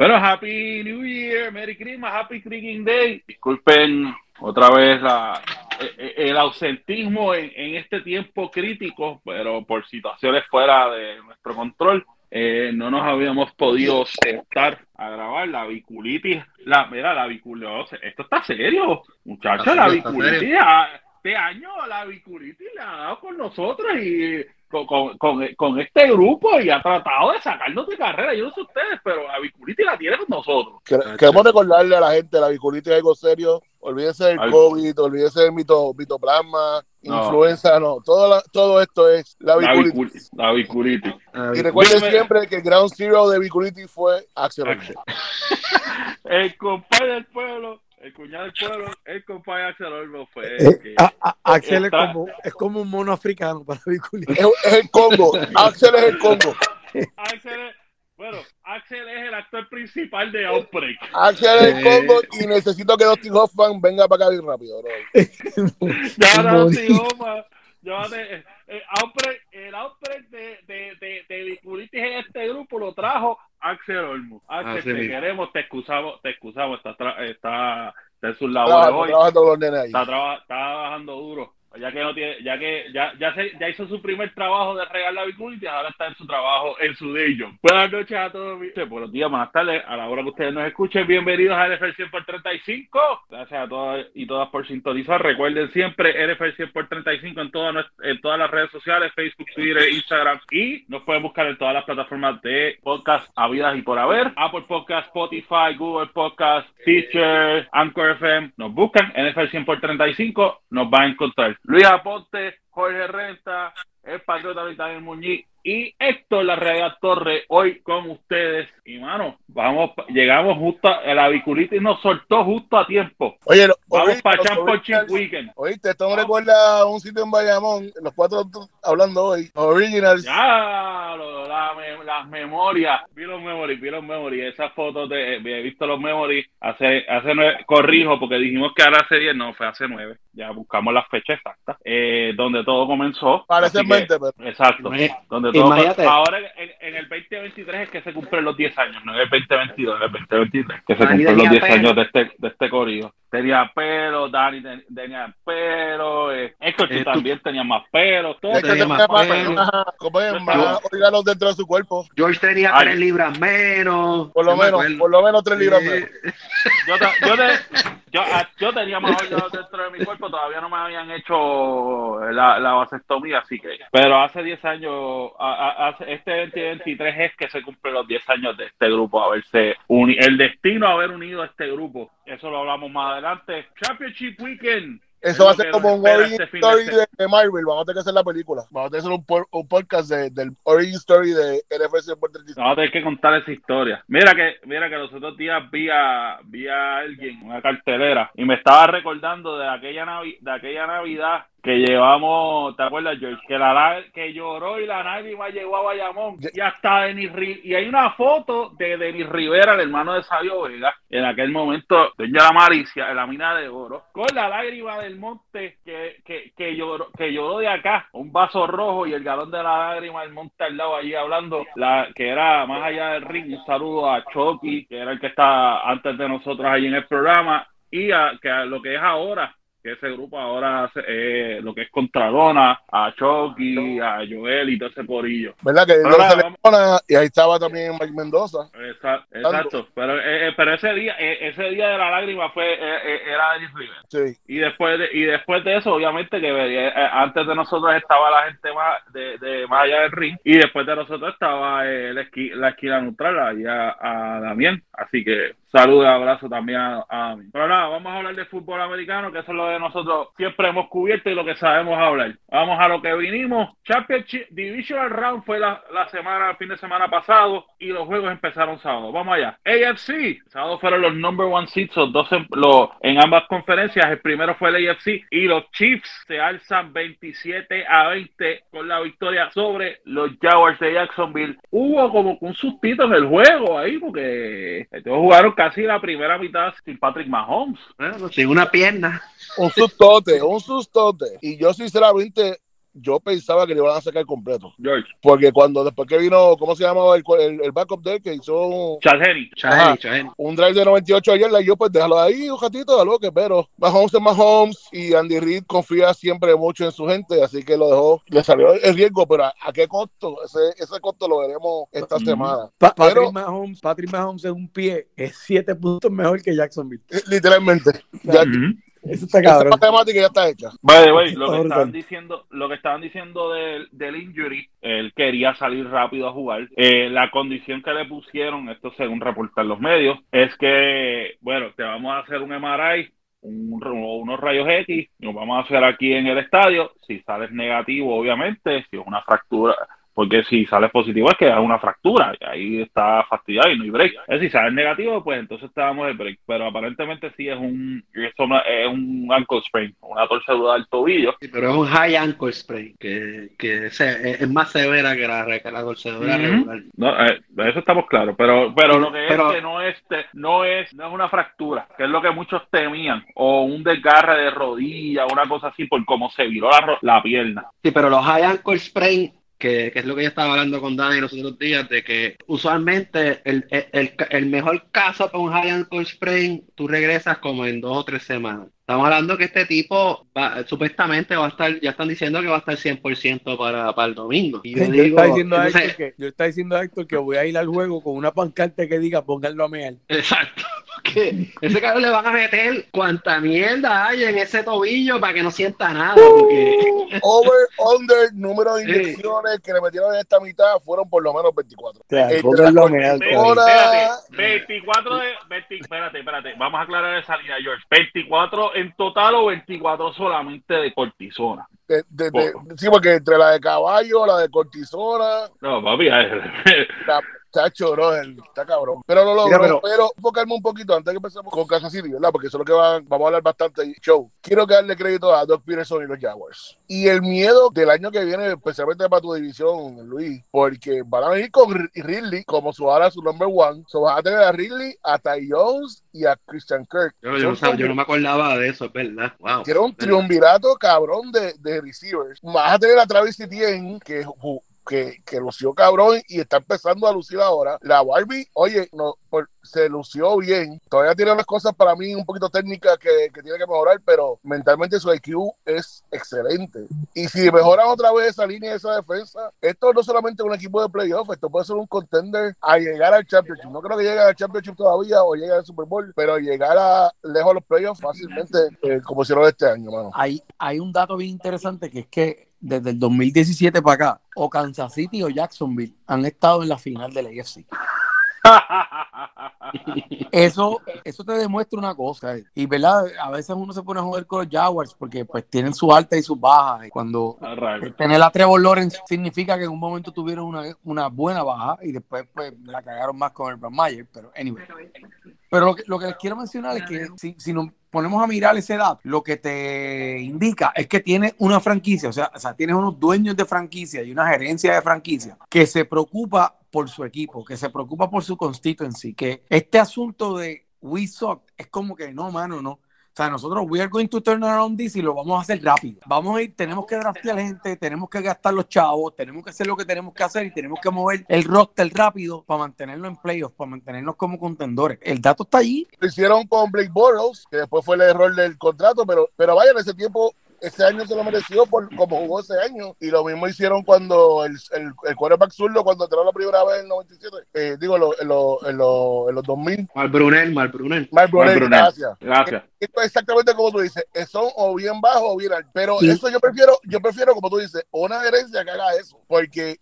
Bueno, Happy New Year, Merry Christmas, Happy Creaking Day. Disculpen otra vez la, e, e, el ausentismo en, en, este tiempo crítico, pero por situaciones fuera de nuestro control, eh, no nos habíamos podido sentar a grabar la biculitis. La, mira, la biculitis, esto está serio, muchachos, la biculitis. Este año la biculitis la ha dado con nosotros y con, con, con, este grupo y ha tratado de sacarnos de carrera. Yo no sé ustedes, pero la biculitis la tiene con nosotros. Queremos recordarle a la gente, la biculitis es algo serio. Olvídense del COVID, olvídense del mito, mitoplasma, influenza, no. Todo, todo esto es la biculitis. La. Y recuerden siempre que el ground zero de biculitis fue Axel. el compadre del pueblo el cuñado del pueblo, el compadre Axel Olmo fue. Eh, Axel es, como, es como un mono africano para biculitis. Es, es, el Congo. Axel es el Congo. Axel es, bueno, Axel es el actor principal de Outbreak. Axel es el Congo y necesito que Dustin Hoffman venga para acá bien rápido. Bro. ya, Dustin Hoffman. Llévate, el outbreak, el outbreak de, de, de, de en este grupo lo trajo Axel Olmo. Axel, te queremos, te excusamos, te excusamos, está, está, está en sus labores hoy. Está trabajando duro. Ya que no tiene, ya que ya, ya, se, ya hizo su primer trabajo de regar la y ahora está en su trabajo en su day job. Buenas noches a todos, buenos días, buenas tardes, a la hora que ustedes nos escuchen, bienvenidos a NFL 100 por 35. Gracias a todas y todas por sintonizar. Recuerden siempre NFL 100 por 35 en todas en todas las redes sociales, Facebook, Twitter, Instagram y nos pueden buscar en todas las plataformas de podcast habidas y por haber. Apple Podcast, Spotify, Google Podcast, Teacher, Anchor FM. Nos buscan NFL 100 por 35, nos va a encontrar. Luis Aponte, Jorge Renta, el Patriota Vital Muñiz y Héctor La Realidad Torre hoy con ustedes. Y mano, vamos, llegamos justo, a la biculitis nos soltó justo a tiempo. Oye, vamos para Championship Weekend. Oíste, esto me recuerda a un sitio en Bayamón, los cuatro hablando hoy, Originals. Ya, las memorias, vi los memories, vi los memories, esas fotos de, he visto los memories hace, hace nueve, corrijo, porque dijimos que ahora hace diez, no, fue hace nueve, ya buscamos la fecha exacta, eh, donde todo comenzó. Parece mente, pero. Exacto, donde Ahora en, el 2023 es que se cumplen los 10 años, no en el 2022, en el 2023 que se cumplen los 10 años de este, de este corrido. Tenía pelo, Dani tenía pelo, eh, Héctor tú también tenías más pelo. Todo tenía más pelo. más dentro de su cuerpo. George tenía 3 libras menos. Por lo menos, por lo menos 3 libras menos. Yo, yo, te, yo, ah, yo, tenía más órganos dentro de mi cuerpo, todavía no me habían hecho la, la vasectomía, así que. Pero hace 10 años, a, a, este 2023 es que se cumplen los 10 años de este grupo, haberse unido, el destino de haber unido a este grupo. Eso lo hablamos más adelante. Championship Weekend. Eso va a ser como un origin este story de, Marvel. Vamos a tener que hacer la película. Vamos a tener que hacer un, podcast del origin story de NFC Vamos a tener que contar esa historia. Mira que, mira que los otros días vi a, vi a alguien, una cartelera, y me estaba recordando de aquella, de aquella Navidad que llevamos, ¿te acuerdas, George? Que la que lloró y la lágrima llegó a Bayamón. Y hasta Denis y hay una foto de Denis Rivera, el hermano de Sabio Vega, en aquel momento, doña la Maricia, en la mina de oro, con la lágrima del monte que, que, que, lloró, que lloró de acá, un vaso rojo y el galón de la lágrima del monte al lado allí hablando, la que era más allá del ring, un saludo a Chucky, que era el que está antes de nosotros allí en el programa, y a, que a lo que es ahora, que ese grupo ahora hace eh, lo que es Contradona, a Chucky, a Joel y todo ese porillo. ¿Verdad? Que y ahí estaba también Mike Mendoza. Exacto, pero, eh, eh, pero ese día ese día de la lágrima fue era Dennis River. Sí. Y después de, y después de eso, obviamente que antes de nosotros estaba la gente más de, de más allá del ring y después de nosotros estaba la, esquina neutral ahí a, a Damián. Así que Saludos, abrazo también a, mí. Pero nada, vamos a hablar de fútbol americano, que eso es lo de nosotros siempre hemos cubierto y lo que sabemos hablar. Vamos a lo que vinimos. Championship Divisional Round fue la, semana, el fin de semana pasado y los juegos empezaron sábado. Vamos allá. AFC, sábado fueron los number one seats, los dos en, en ambas conferencias. El primero fue el AFC y los Chiefs se alzan 27 a 20 con la victoria sobre los Jaguars de Jacksonville. Hubo como un sustito en el juego ahí porque estos jugaron casi la primera mitad sin Patrick Mahomes. sin una pierna. Un sustote, un sustote. Y yo sinceramente yo pensaba que le iban a sacar completo. George. Porque cuando después que vino, ¿cómo se llamaba el, el, backup de él que hizo un. Un drive de 98 ayer, y yo pues déjalo ahí un ratito, algo que pero Mahomes es Mahomes y Andy Reid confía siempre mucho en su gente, así que lo dejó, le salió el riesgo, pero ¿a, qué costo? Ese, ese costo lo veremos esta semana. Patrick, Mahomes, Patrick Mahomes es un pie, es siete puntos mejor que Jacksonville. Literalmente. Eso está cabrón. matemática ya está hecha. Vale, vale, lo que estaban diciendo, lo que estaban diciendo del, del injury, él quería salir rápido a jugar. Eh, la condición que le pusieron, esto según reportan los medios, es que, bueno, te vamos a hacer un MRI, un, unos rayos X, nos vamos a hacer aquí en el estadio. Si sales negativo, obviamente, si es una fractura, porque si sales positivo es que hay una fractura, y ahí está fastidiado y no hay break. Es si sales negativo, pues entonces te damos el break. Pero aparentemente sí es un, es un ankle sprain, una torcedura del tobillo. Sí, pero es un high ankle sprain, que, que es, más severa que la, que la torcedura regular. No, eh, eso estamos claros, pero, pero lo que es que no es, no, es, no es una fractura, que es lo que muchos temían, o un desgarre de rodilla, una cosa así, por cómo se viró la, la pierna. Sí, pero los high ankle sprain que, es lo que yo estaba hablando con Dani los otros días, de que usualmente el, el, el mejor caso para un high ankle sprain, tú regresas como en dos o tres semanas. Estamos hablando que este tipo supuestamente va a estar, ya están diciendo que va a estar 100% para, para el domingo. yo, está diciendo a Héctor que, yo está diciendo a Héctor que voy a ir al juego con una pancarte que diga pónganlo a mear. Exacto. Porque ese cabrón le van a meter cuanta mierda hay en ese tobillo para que no sienta nada. Over, under, número de inyecciones que le metieron en esta mitad fueron por lo menos 24. Este, 24 de. 20, espérate, espérate. Vamos a aclarar esa línea, George. 24 en total o 24 solamente de cortisona. De, sí, porque entre la de caballo, la de cortisona. No, papi, la, Está choro, está cabrón. Pero no lo logro. Pero, enfocarme un poquito antes que empecemos con Kansas City, ¿verdad? Porque eso es lo que vamos a hablar bastante. Show. Quiero que darle crédito a Doc Peterson y los Jaguars. Y el miedo del año que viene, especialmente para tu división, Luis, porque van a venir con Ridley como su ahora su number one. So vas a tener a Ridley, a Ty Jones y a Christian Kirk. Yo, no, me acordaba de eso, es verdad. Wow. Quiero un triunvirato cabrón de, de receivers. Vas a tener a Travis Etienne, que que, lució cabrón y está empezando a lucir ahora. La Barbie, oye, no, se lució bien. Todavía tiene unas cosas para mí un poquito técnicas que, tiene que mejorar, pero mentalmente su IQ es excelente. Y si mejoran otra vez esa línea, esa defensa, esto no solamente es un equipo de playoff, esto puede ser un contender a llegar al championship. No creo que llegue al championship todavía o llegue al Super Bowl, pero llegar a lejos de los playoffs fácilmente, eh, como hicieron este año, mano. Hay un dato bien interesante que es que desde el 2017 para acá, o Kansas City o Jacksonville han estado en la final de la AFC. eso, eso te demuestra una cosa. Eh. Y verdad, a veces uno se pone a jugar con los Jaguars porque pues tienen sus altas y sus bajas. Y cuando tener a Trevor Lawrence significa que en un momento tuvieron una, una buena baja y después pues la cagaron más con el Brad Mayer. Pero anyway. Pero lo que, lo que les quiero mencionar es que si, si nos ponemos a mirar ese dato, lo que te indica es que tiene una franquicia, o sea, o sea, tienes unos dueños de franquicia y una gerencia de franquicia que se preocupa por su equipo, que se preocupa por su constituency, que este asunto de we suck es como que no, mano, no o sea, nosotros, we are going to turn around this y lo vamos a hacer rápido. Vamos a ir, tenemos que draftear gente, tenemos que gastar los chavos, tenemos que hacer lo que tenemos que hacer y tenemos que mover el roster rápido para mantenerlo en playoffs, para mantenernos como contendores. El dato está allí. Lo hicieron con Blake Bortles, que después fue el error del contrato, pero, pero vaya, en ese tiempo ese año se lo mereció por como jugó ese año. Y lo mismo hicieron cuando el, el, el quarterback zurdo, cuando entró la primera vez en el 97, eh, digo, en, lo, en, en, los 2000. Mal Brunel, Mal Brunel. Mal Brunel, gracias. Gracias. Esto es exactamente como tú dices, son o bien bajos o bien altos. Pero eso yo prefiero, yo prefiero, como tú dices, una gerencia que haga eso. Porque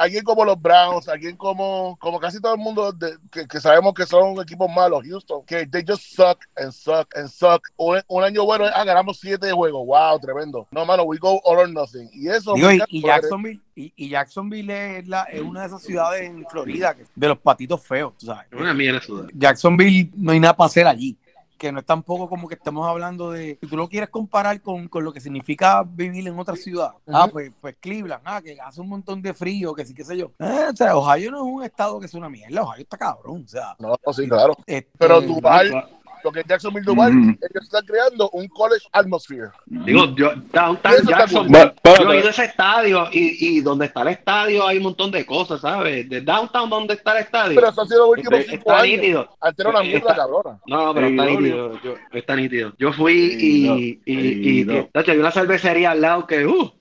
alguien como los Browns, alguien como, como casi todo el mundo que, sabemos que son equipos malos, Houston, que they just suck and suck and suck. Un, año bueno, ah, ganamos siete juegos, wow, tremendo. No, mano, we go all or nothing. Y eso. y, Jacksonville, y, Jacksonville es, la, es una de esas ciudades en Florida de los patitos feos, ¿sabes? Una mierda ciudad. Jacksonville no hay nada para hacer allí que no es tampoco como que estamos hablando de, si tú lo quieres comparar con, lo que significa vivir en otra ciudad, ah, pues, pues Cleveland, ah, que hace un montón de frío, que sí, qué sé yo. Eh, o sea, Ohio no es un estado que es una mierda, Ohio está cabrón, o sea. No, sí, claro. Este, Pero Duval, lo que es Jacksonville Duval, mm. ellos están creando un college atmosphere. Digo, yo, Downtown Jackson, yo he ido a ese estadio y, y donde está el estadio hay un montón de cosas, ¿sabes? De Downtown donde está el estadio. Pero eso ha sido los últimos cinco años. Nítido. Antes era una mierda cabrona. No, no, pero está nítido. Yo, está nítido. Yo fui y, y, y, y, hay una cervecería al lado que, uh.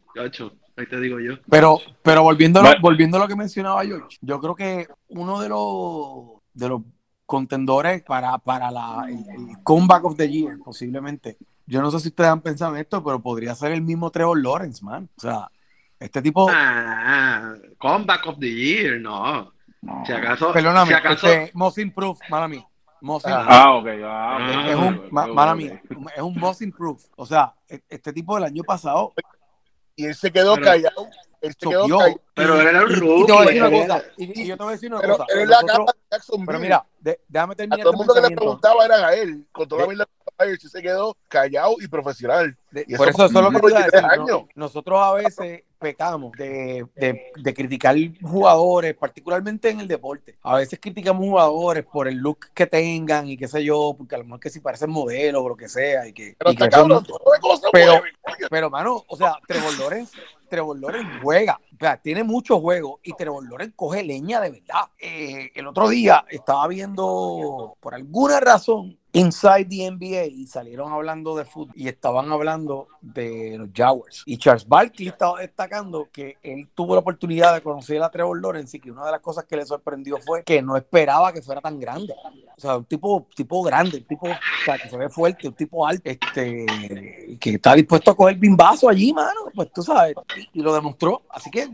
Ahí te digo yo. Pero, pero volviendo, a lo, volviendo a lo que mencionaba George, yo creo que uno de los, de los contendores para, para la, el, comeback of the year, posiblemente. Yo no sé si ustedes han pensado en esto, pero podría ser el mismo Trevor Lawrence, man. O sea, este tipo. Ah, comeback of the year, no. Si acaso. Perdóname, si acaso... este, most improved, mala mía. Most ah, ah, ok. Ah, es un, mala mía, es un most improved. O sea, e, este tipo del año pasado y él se quedó callado. Él se quedó. Pero era un rookie. Y, te voy a decir una cosa. Y, yo te voy a decir una pero, cosa. Él es la cara de Jackson Pero mira, de, déjame terminar. A todo el mundo que le preguntaba era a él. Con toda la vida se quedó callado y profesional. De, y por eso, eso es lo que te iba a decir. ¿no? Nosotros a veces pecamos de, de, de, criticar jugadores, particularmente en el deporte. A veces criticamos jugadores por el look que tengan y qué sé yo, porque a lo mejor que si parecen modelos o lo que sea. Y que, pero, y que cabrón, son, pero, pero, mano, o sea, Trevor Lawrence, Trevor juega, o sea, tiene mucho juego y Trevor coge leña de verdad. Eh, el otro día estaba viendo, por alguna razón, Inside the NBA y salieron hablando de fútbol y estaban hablando de los Jaguars. Y Charles Barkley estaba destacando que él tuvo la oportunidad de conocer a Trevor Lawrence y que una de las cosas que le sorprendió fue que no esperaba que fuera tan grande. O sea, un tipo, tipo grande, un tipo que se ve fuerte, un tipo alto, este, que está dispuesto a coger bimbazo allí, mano. Pues tú sabes, y, y lo demostró. Así que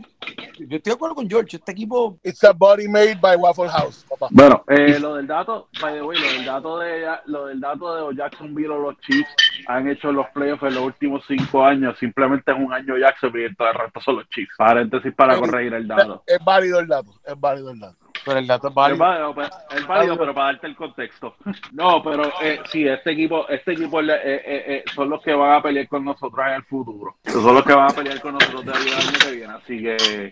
yo estoy de acuerdo con George, este equipo. It's a body made by Waffle House, papá. Bueno, eh, lo del dato, by the way, lo del dato de lo del dato de los Jacksonville o los Chiefs han hecho los playoffs en los últimos cinco años. Simplemente es un año Jacksonville y todo el resto son los Chiefs. Paréntesis para corregir el dato. Es válido el dato, es válido el dato. Pero el dato es válido. Es válido, pues, es válido pero para darte el contexto. No, pero eh, sí, este equipo, este equipo eh, eh, eh, son los que van a pelear con nosotros en el futuro. Son los que van a pelear con nosotros de el año que viene. Así que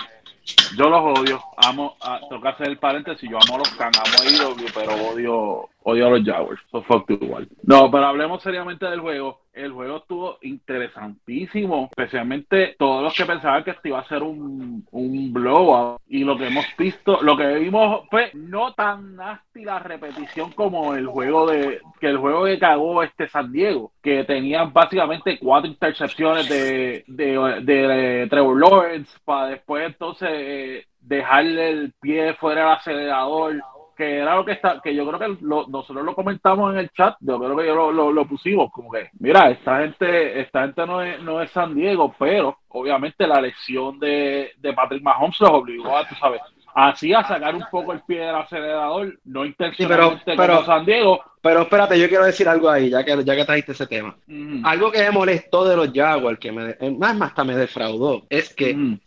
yo los odio. Amo, a, toca hacer el paréntesis, yo amo a los Can, amo a IW, pero odio, odio a los Jaguars. So fuck igual. No, pero hablemos seriamente del juego. El juego estuvo interesantísimo, especialmente todos los que pensaban que esto iba a ser un, un blowout. Y lo que hemos visto, lo que vimos fue no tan nasty la repetición como el juego de que el juego que cagó este San Diego, que tenían básicamente cuatro intercepciones de, de, de, Trevor Lawrence para después entonces eh, dejarle el pie fuera del acelerador que era lo que está, que yo creo que lo, nosotros lo comentamos en el chat, yo creo que yo lo, lo, pusimos, como que, mira, esta gente, esta gente no es, no es San Diego, pero obviamente la lesión de, de Patrick Mahomes los obligó a, tú sabes, así a sacar un poco el pie del acelerador, no intencionalmente sí, pero, como San Diego, pero espérate, yo quiero decir algo ahí, ya que, ya que trajiste ese tema. Mm. Algo que me molestó de los Jaguars, que me, más, más hasta me defraudó, es que mm.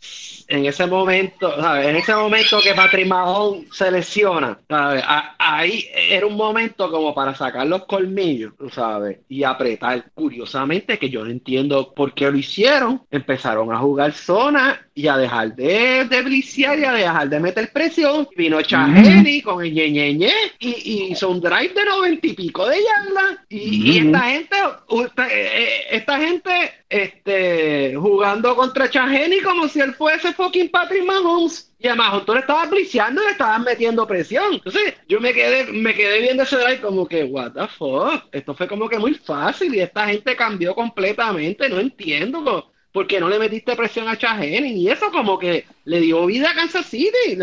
en ese momento, ¿sabes? en ese momento que Patrick Mahon se lesiona, ¿sabes? ahí era un momento como para sacar los colmillos, ¿sabes? Y apretar. Curiosamente, que yo no entiendo por qué lo hicieron. Empezaron a jugar zona y a dejar de, de bliciar y a dejar de meter presión. Vino Chaheni con el ñeñeñe y, y hizo un drive de 90 y pico de yardas. Y, esta gente, eh, esta gente este, jugando contra Chageni como si él fuese fucking Patrick Mahomes. Y además, tú le estabas bliciando y le estabas metiendo presión. Entonces, yo me quedé, me quedé viendo ese drive como que, what the fuck. Esto fue como que muy fácil y esta gente cambió completamente. No entiendo por qué no le metiste presión a Chageni. Y eso como que le dio vida a Kansas City.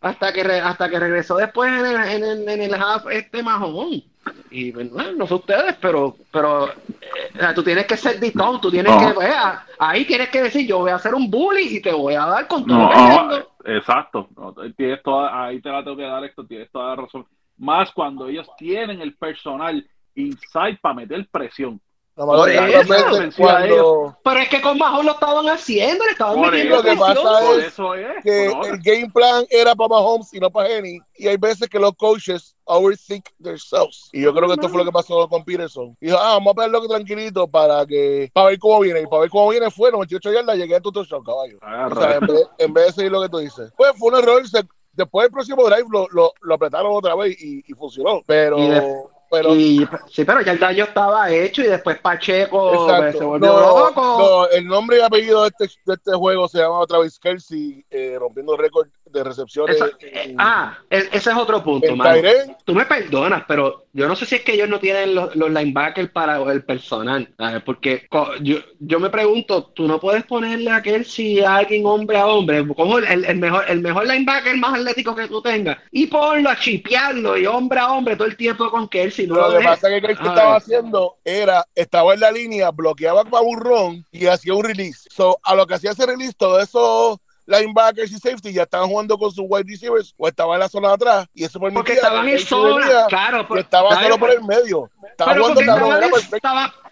hasta que hasta que regresó después en el, en el, en el half este Mahomes. Y bueno, no sé ustedes, pero pero eh, tú tienes que ser ditón, tú tienes que, ver, ahí tienes que decir, yo voy a hacer un bully y te voy a dar con todo no, Exacto, tienes toda, ahí te la tengo que dar esto, tienes toda la razón. Más cuando ellos tienen el personal inside para meter presión. Por eso, Pero es que con Mahomes lo estaban haciendo, le estaban metiendo Lo que pasa es, que el game plan era para Mahomes y no para Henny. Y hay veces que los coaches overthink themselves. Y yo creo que esto fue lo que pasó con Peterson. Dijo, ah, vamos a verlo tranquilito para que para ver cómo viene. Y para ver cómo viene fue 98 yardas, llegué a tu touchdown, caballo. o sea, en vez, en vez, de seguir lo que tú dices. Pues fue un error. después del próximo drive lo, lo, lo apretaron otra vez y, y funcionó. Pero sí, pero ya el daño estaba hecho y después Pacheco pues, se volvió loco. el nombre y apellido de este, de este juego se llama Travis Kelsey, eh, rompiendo récord de recepciones. Eh, ah, e, ese es otro punto, Tú me perdonas, pero yo no sé si es que ellos no tienen los, linebackers para el personal, porque yo, yo me pregunto, tú no puedes ponerle a Kelsey a alguien hombre a hombre, como el, mejor, el mejor linebacker más atlético que tú tengas, y ponlo a chipearlo y hombre a hombre todo el tiempo con Kelsey. lo, que pasa es que Kelsey estaba haciendo era, estaba en la línea, bloqueaba para burrón y hacía un release. So, a lo que hacía ese release, todo eso linebackers y safety ya estaban jugando con sus wide receivers o estaban en la zona de atrás y eso porque estaban en zona claro pues, estaba solo por el medio. Estaba pero, jugando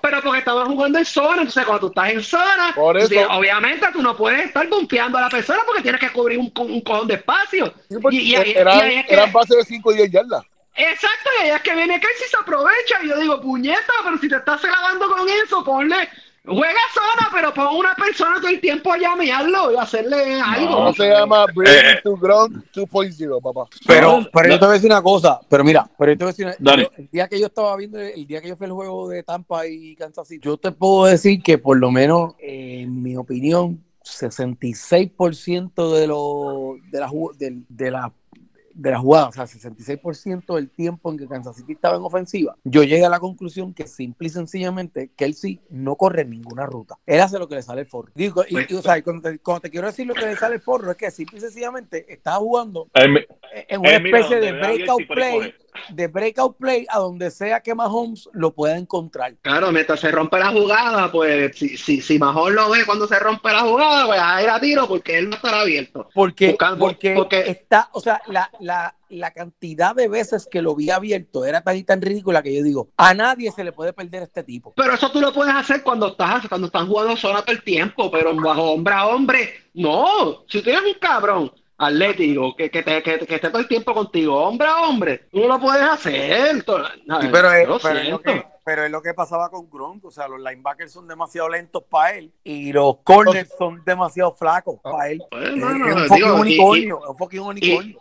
pero porque estaban jugando en zona entonces cuando tú estás en zona obviamente tú no puedes estar bompeando a la persona porque tienes que cubrir un, un cojón de espacio. Y, y, eran, eran bases de 5 y 10 yardas. Exacto, y es que viene casi se aprovecha. Y yo digo, puñeta, pero si te estás grabando con eso, ponle Juega zona, pero pon una persona todo el tiempo a llamearlo y hacerle algo. No, se llama Bring eh, to Ground 2.0, papá. Pero, pero yo te voy a decir una cosa, pero mira, pero yo te voy a decir una, el día que yo estaba viendo, el día que yo fui al juego de Tampa y Kansas City, yo te puedo decir que por lo menos, en mi opinión, 66% de, lo, de, la, de, de la de la jugada, o sea, 66% del tiempo en que Kansas City estaba en ofensiva, yo llegué a la conclusión que simple y sencillamente Kelsey no corre ninguna ruta. Él hace lo que le sale el forro. Digo, y, o sea, cuando te, quiero decir lo que le sale el forro es que simple y sencillamente está jugando en una especie de breakout play de breakout play a donde sea que Mahomes lo pueda encontrar. Claro, mientras se rompe la jugada, pues si, si, si Mahomes lo ve cuando se rompe la jugada, pues a ir a tiro porque él no estará abierto. Porque, porque, está, o sea, la, la, la cantidad de veces que lo vi abierto era tan y tan ridícula que yo digo, a nadie se le puede perder este tipo. Pero eso tú lo puedes hacer cuando estás, cuando están jugando zona todo el tiempo, pero bajo hombre a hombre, no. Si tú eres un cabrón atlético, que, que, te, que, que, esté todo el tiempo contigo, hombre a hombre, tú no lo puedes hacer. pero, es, pero, es lo que, pasaba con Gronk, o sea, los linebackers son demasiado lentos para él y los corners son demasiado flacos para él. Pues, es, un fucking unicornio, un fucking unicornio.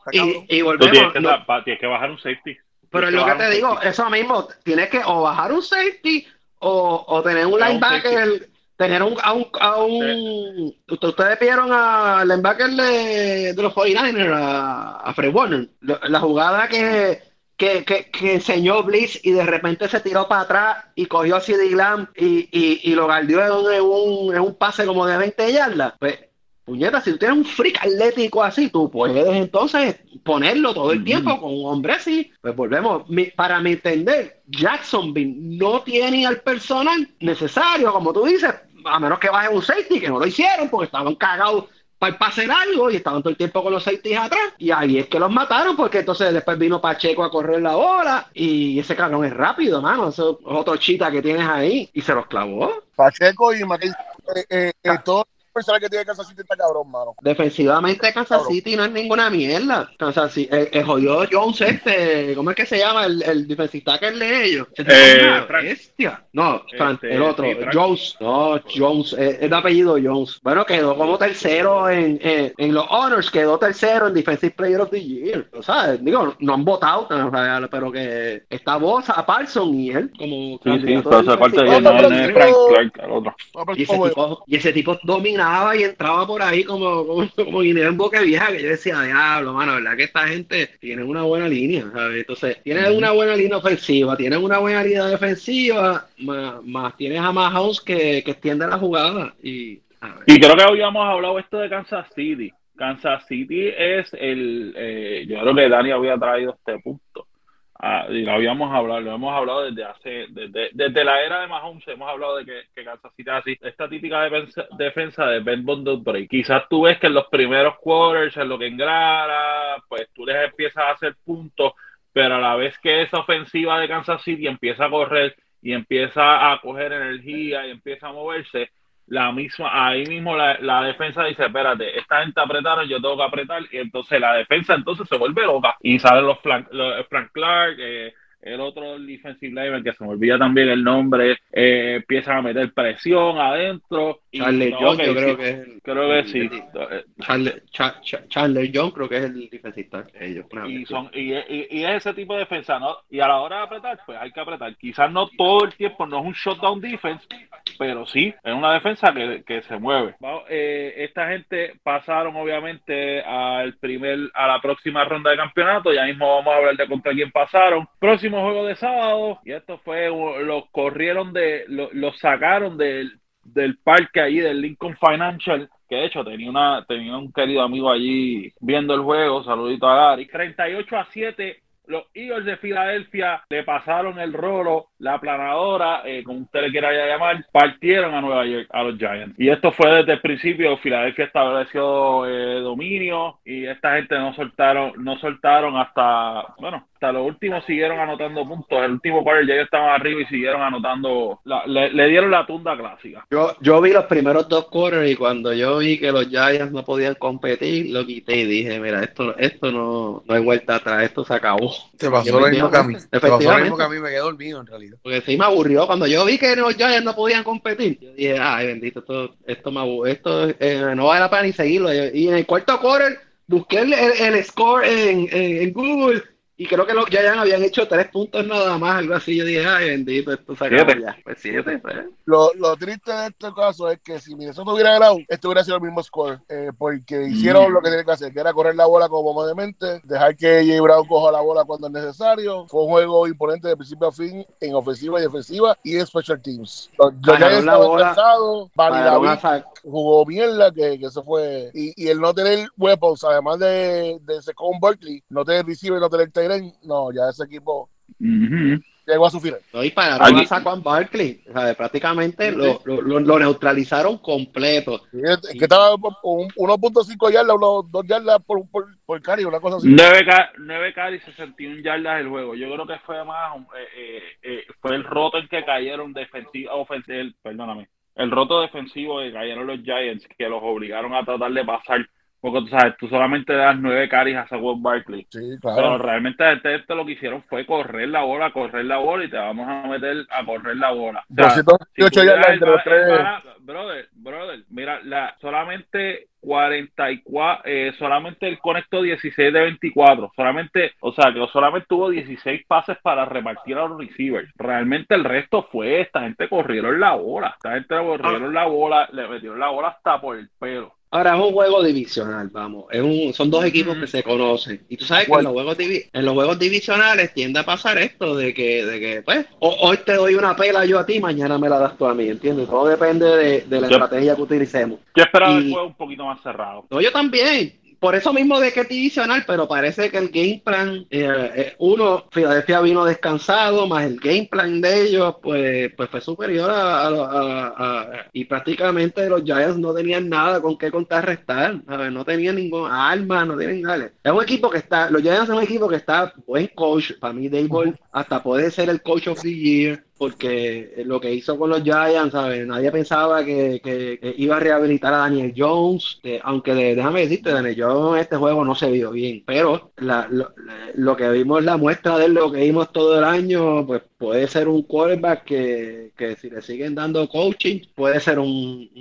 Y, volvemos, tienes, que, bajar un safety. Pero es lo que te digo, eso mismo, tienes que o bajar un safety o, o tener un linebacker tener un, a un, a un ustedes vieron al linebacker de, de, los 49ers, a, Fred Warner, la jugada que, que, que, enseñó Bliss y de repente se tiró para atrás y cogió a CD Lamb y, y, y, lo guardió en un, en un pase como de 20 yardas. Pues, puñeta, si tú tienes un freak atlético así, tú puedes entonces ponerlo todo el tiempo con un hombre así. Pues volvemos, para mi entender, Jacksonville no tiene el personal necesario, como tú dices, a menos que baje un safety, que no lo hicieron porque estaban cagados para hacer algo y estaban todo el tiempo con los safeties atrás. Y ahí es que los mataron porque entonces después vino Pacheco a correr la bola y ese cabrón es rápido, mano. Eso es otro chita que tienes ahí y se los clavó. Pacheco y Maquil, eh, eh, eh, todo pensar que tiene Kansas City está cabrón, mano. Defensivamente Kansas City no es ninguna mierda. Kansas City, el, el jodido Jones este, ¿cómo es que se llama? El, el defensista que es de ellos. Eh, bestia. No, este, el otro, Jones. No, Jones, es, de apellido Jones. Bueno, quedó como tercero en, en, los honors, quedó tercero en Defensive Player of the Year. O sea, digo, no han votado, pero que está vos a Parson y él como sí, sí, entonces, aparte de no, es Frank Clark, el otro. Y ese, tipo, y ese tipo domina y entraba por ahí como, como, como en boca vieja, que yo decía, diablo, mano, verdad que esta gente tiene una buena línea, ¿sabes? Entonces, tiene una buena línea ofensiva, tiene una buena línea defensiva, más, más tienes a Mahomes que, que extiende la jugada. Y, y creo que habíamos hablado esto de Kansas City. Kansas City es el, eh, yo creo que Dani había traído este punto Ah, y lo habíamos hablado, lo hemos hablado desde hace, desde, desde la era de Mahomes, hemos hablado de que, que Kansas City así, esta típica defensa, defensa de Ben Bundle Break. Quizás tú ves que en los primeros quarters, en lo que engrara, pues tú les empiezas a hacer puntos, pero a la vez que esa ofensiva de Kansas City empieza a correr y empieza a coger energía y empieza a moverse, la misma, ahí mismo la, defensa dice, espérate, esta gente apretaron, yo tengo que apretar, y entonces la defensa entonces se vuelve loca, y salen los, Frank, Frank Clark, eh, el otro defensive lineman, que se me olvida también el nombre, eh, empiezan a meter presión adentro. Charles John, yo creo que es el, Creo que sí. Charles, Charles John creo que es el defensista. Ellos, y, son, y, y, es ese tipo de defensa, ¿no? Y a la hora de apretar, pues hay que apretar. Quizás no todo el tiempo, no es un shutdown defense, pero sí, es una defensa que, que se mueve. Eh, esta gente pasaron obviamente al primer, a la próxima ronda de campeonato, ya mismo vamos a hablar de contra quién pasaron. Próximo juego de sábado, y esto fue, los corrieron de, los sacaron del, del parque ahí del Lincoln Financial que de hecho tenía una tenía un querido amigo allí viendo el juego, saludito a Gary, 38 a 7 los Eagles de Filadelfia le pasaron el rolo, la planadora, eh, como usted le quiera llamar, partieron a Nueva York, a los Giants. Y esto fue desde el principio, Filadelfia estableció eh, dominio y esta gente no soltaron, no soltaron hasta, bueno, hasta los últimos siguieron anotando puntos. El último quarter ya estaban arriba y siguieron anotando, le, dieron la tunda clásica. Yo, yo vi los primeros dos quarters y cuando yo vi que los Giants no podían competir, lo quité y dije, mira, esto, esto no, no hay vuelta atrás, esto se acabó. Te pasó lo mismo que a mí. Te pasó lo mismo que a mí, me quedé dormido en realidad. Porque sí me aburrió cuando yo vi que los Giants no podían competir. Yo dije, ay, bendito, esto, esto me esto eh, no vale la pena ni seguirlo. Y en el cuarto quarter busqué el, el, score en, en Google y creo que los Giants habían hecho tres puntos nada más, algo así. Yo dije, ay, bendito, esto se acabó ya. Pues siete, pues. Lo, lo, triste de este caso es que si Minnesota hubiera ganado, esto hubiera sido el mismo score. Eh, porque hicieron mm. lo que tenían que hacer, que era correr la bola como de mente, dejar que Jay Brown coja la bola cuando es necesario. Fue un juego imponente de principio a fin en ofensiva y defensiva y en special teams. Giants estaban cansados, jugó mierda, que, que eso fue. Y, y, el no tener weapons, además de, de Second Berkeley, no tener receiver, no tener no, ya ese equipo llegó a su final. No, y pararon a Saquon Barkley, prácticamente lo, lo, neutralizaron completo. es, que estaba 1.5 yardas, 2 yardas por, por, por carry, una cosa así. 9, carry, 61 yardas el juego. Yo creo que fue más, eh, eh, eh, fue el roto en que cayeron defensivo, ofensivo, perdóname, el roto defensivo que cayeron los Giants, que los obligaron a tratar de pasar porque tú sabes, tú solamente das nueve carries a Saquon Barkley. Sí, claro. Pero realmente este, este, lo que hicieron fue correr la bola, correr la bola y te vamos a meter a correr la bola. O sea, brother, brother, mira, la, solamente 44, eh, solamente el conectó 16 de 24, solamente, o sea, que solamente tuvo 16 pases para repartir a los receivers. Realmente el resto fue, esta gente corrieron la bola, esta gente corrieron la bola, le metieron la bola hasta por el pelo. Ahora es un juego divisional, vamos. Es un, son dos equipos que se conocen. Y tú sabes que en los, juegos en los juegos divisionales tiende a pasar esto de que, de que pues, hoy te doy una pela yo a ti, mañana me la das tú a mí, ¿entiendes? Todo depende de, la estrategia que utilicemos. Yo esperaba el juego un poquito más cerrado. No, yo también por eso mismo de que es divisional, pero parece que el game plan, eh, eh, uno, Filadelfia vino descansado, más el game plan de ellos, pues, pues fue superior a, a, y prácticamente los Giants no tenían nada con qué contrarrestar, ¿sabes? no tenían ninguna arma, no tienen nada. Es un equipo que está, los Giants son un equipo que está buen coach, para mí Dave hasta puede ser el coach of the year, porque lo que hizo con los Giants, ¿sabes? Nadie pensaba que, iba a rehabilitar a Daniel Jones, aunque déjame decirte, Daniel Jones este juego no se vio bien, pero lo, que vimos, la muestra de lo que vimos todo el año, pues puede ser un quarterback que, si le siguen dando coaching, puede ser un,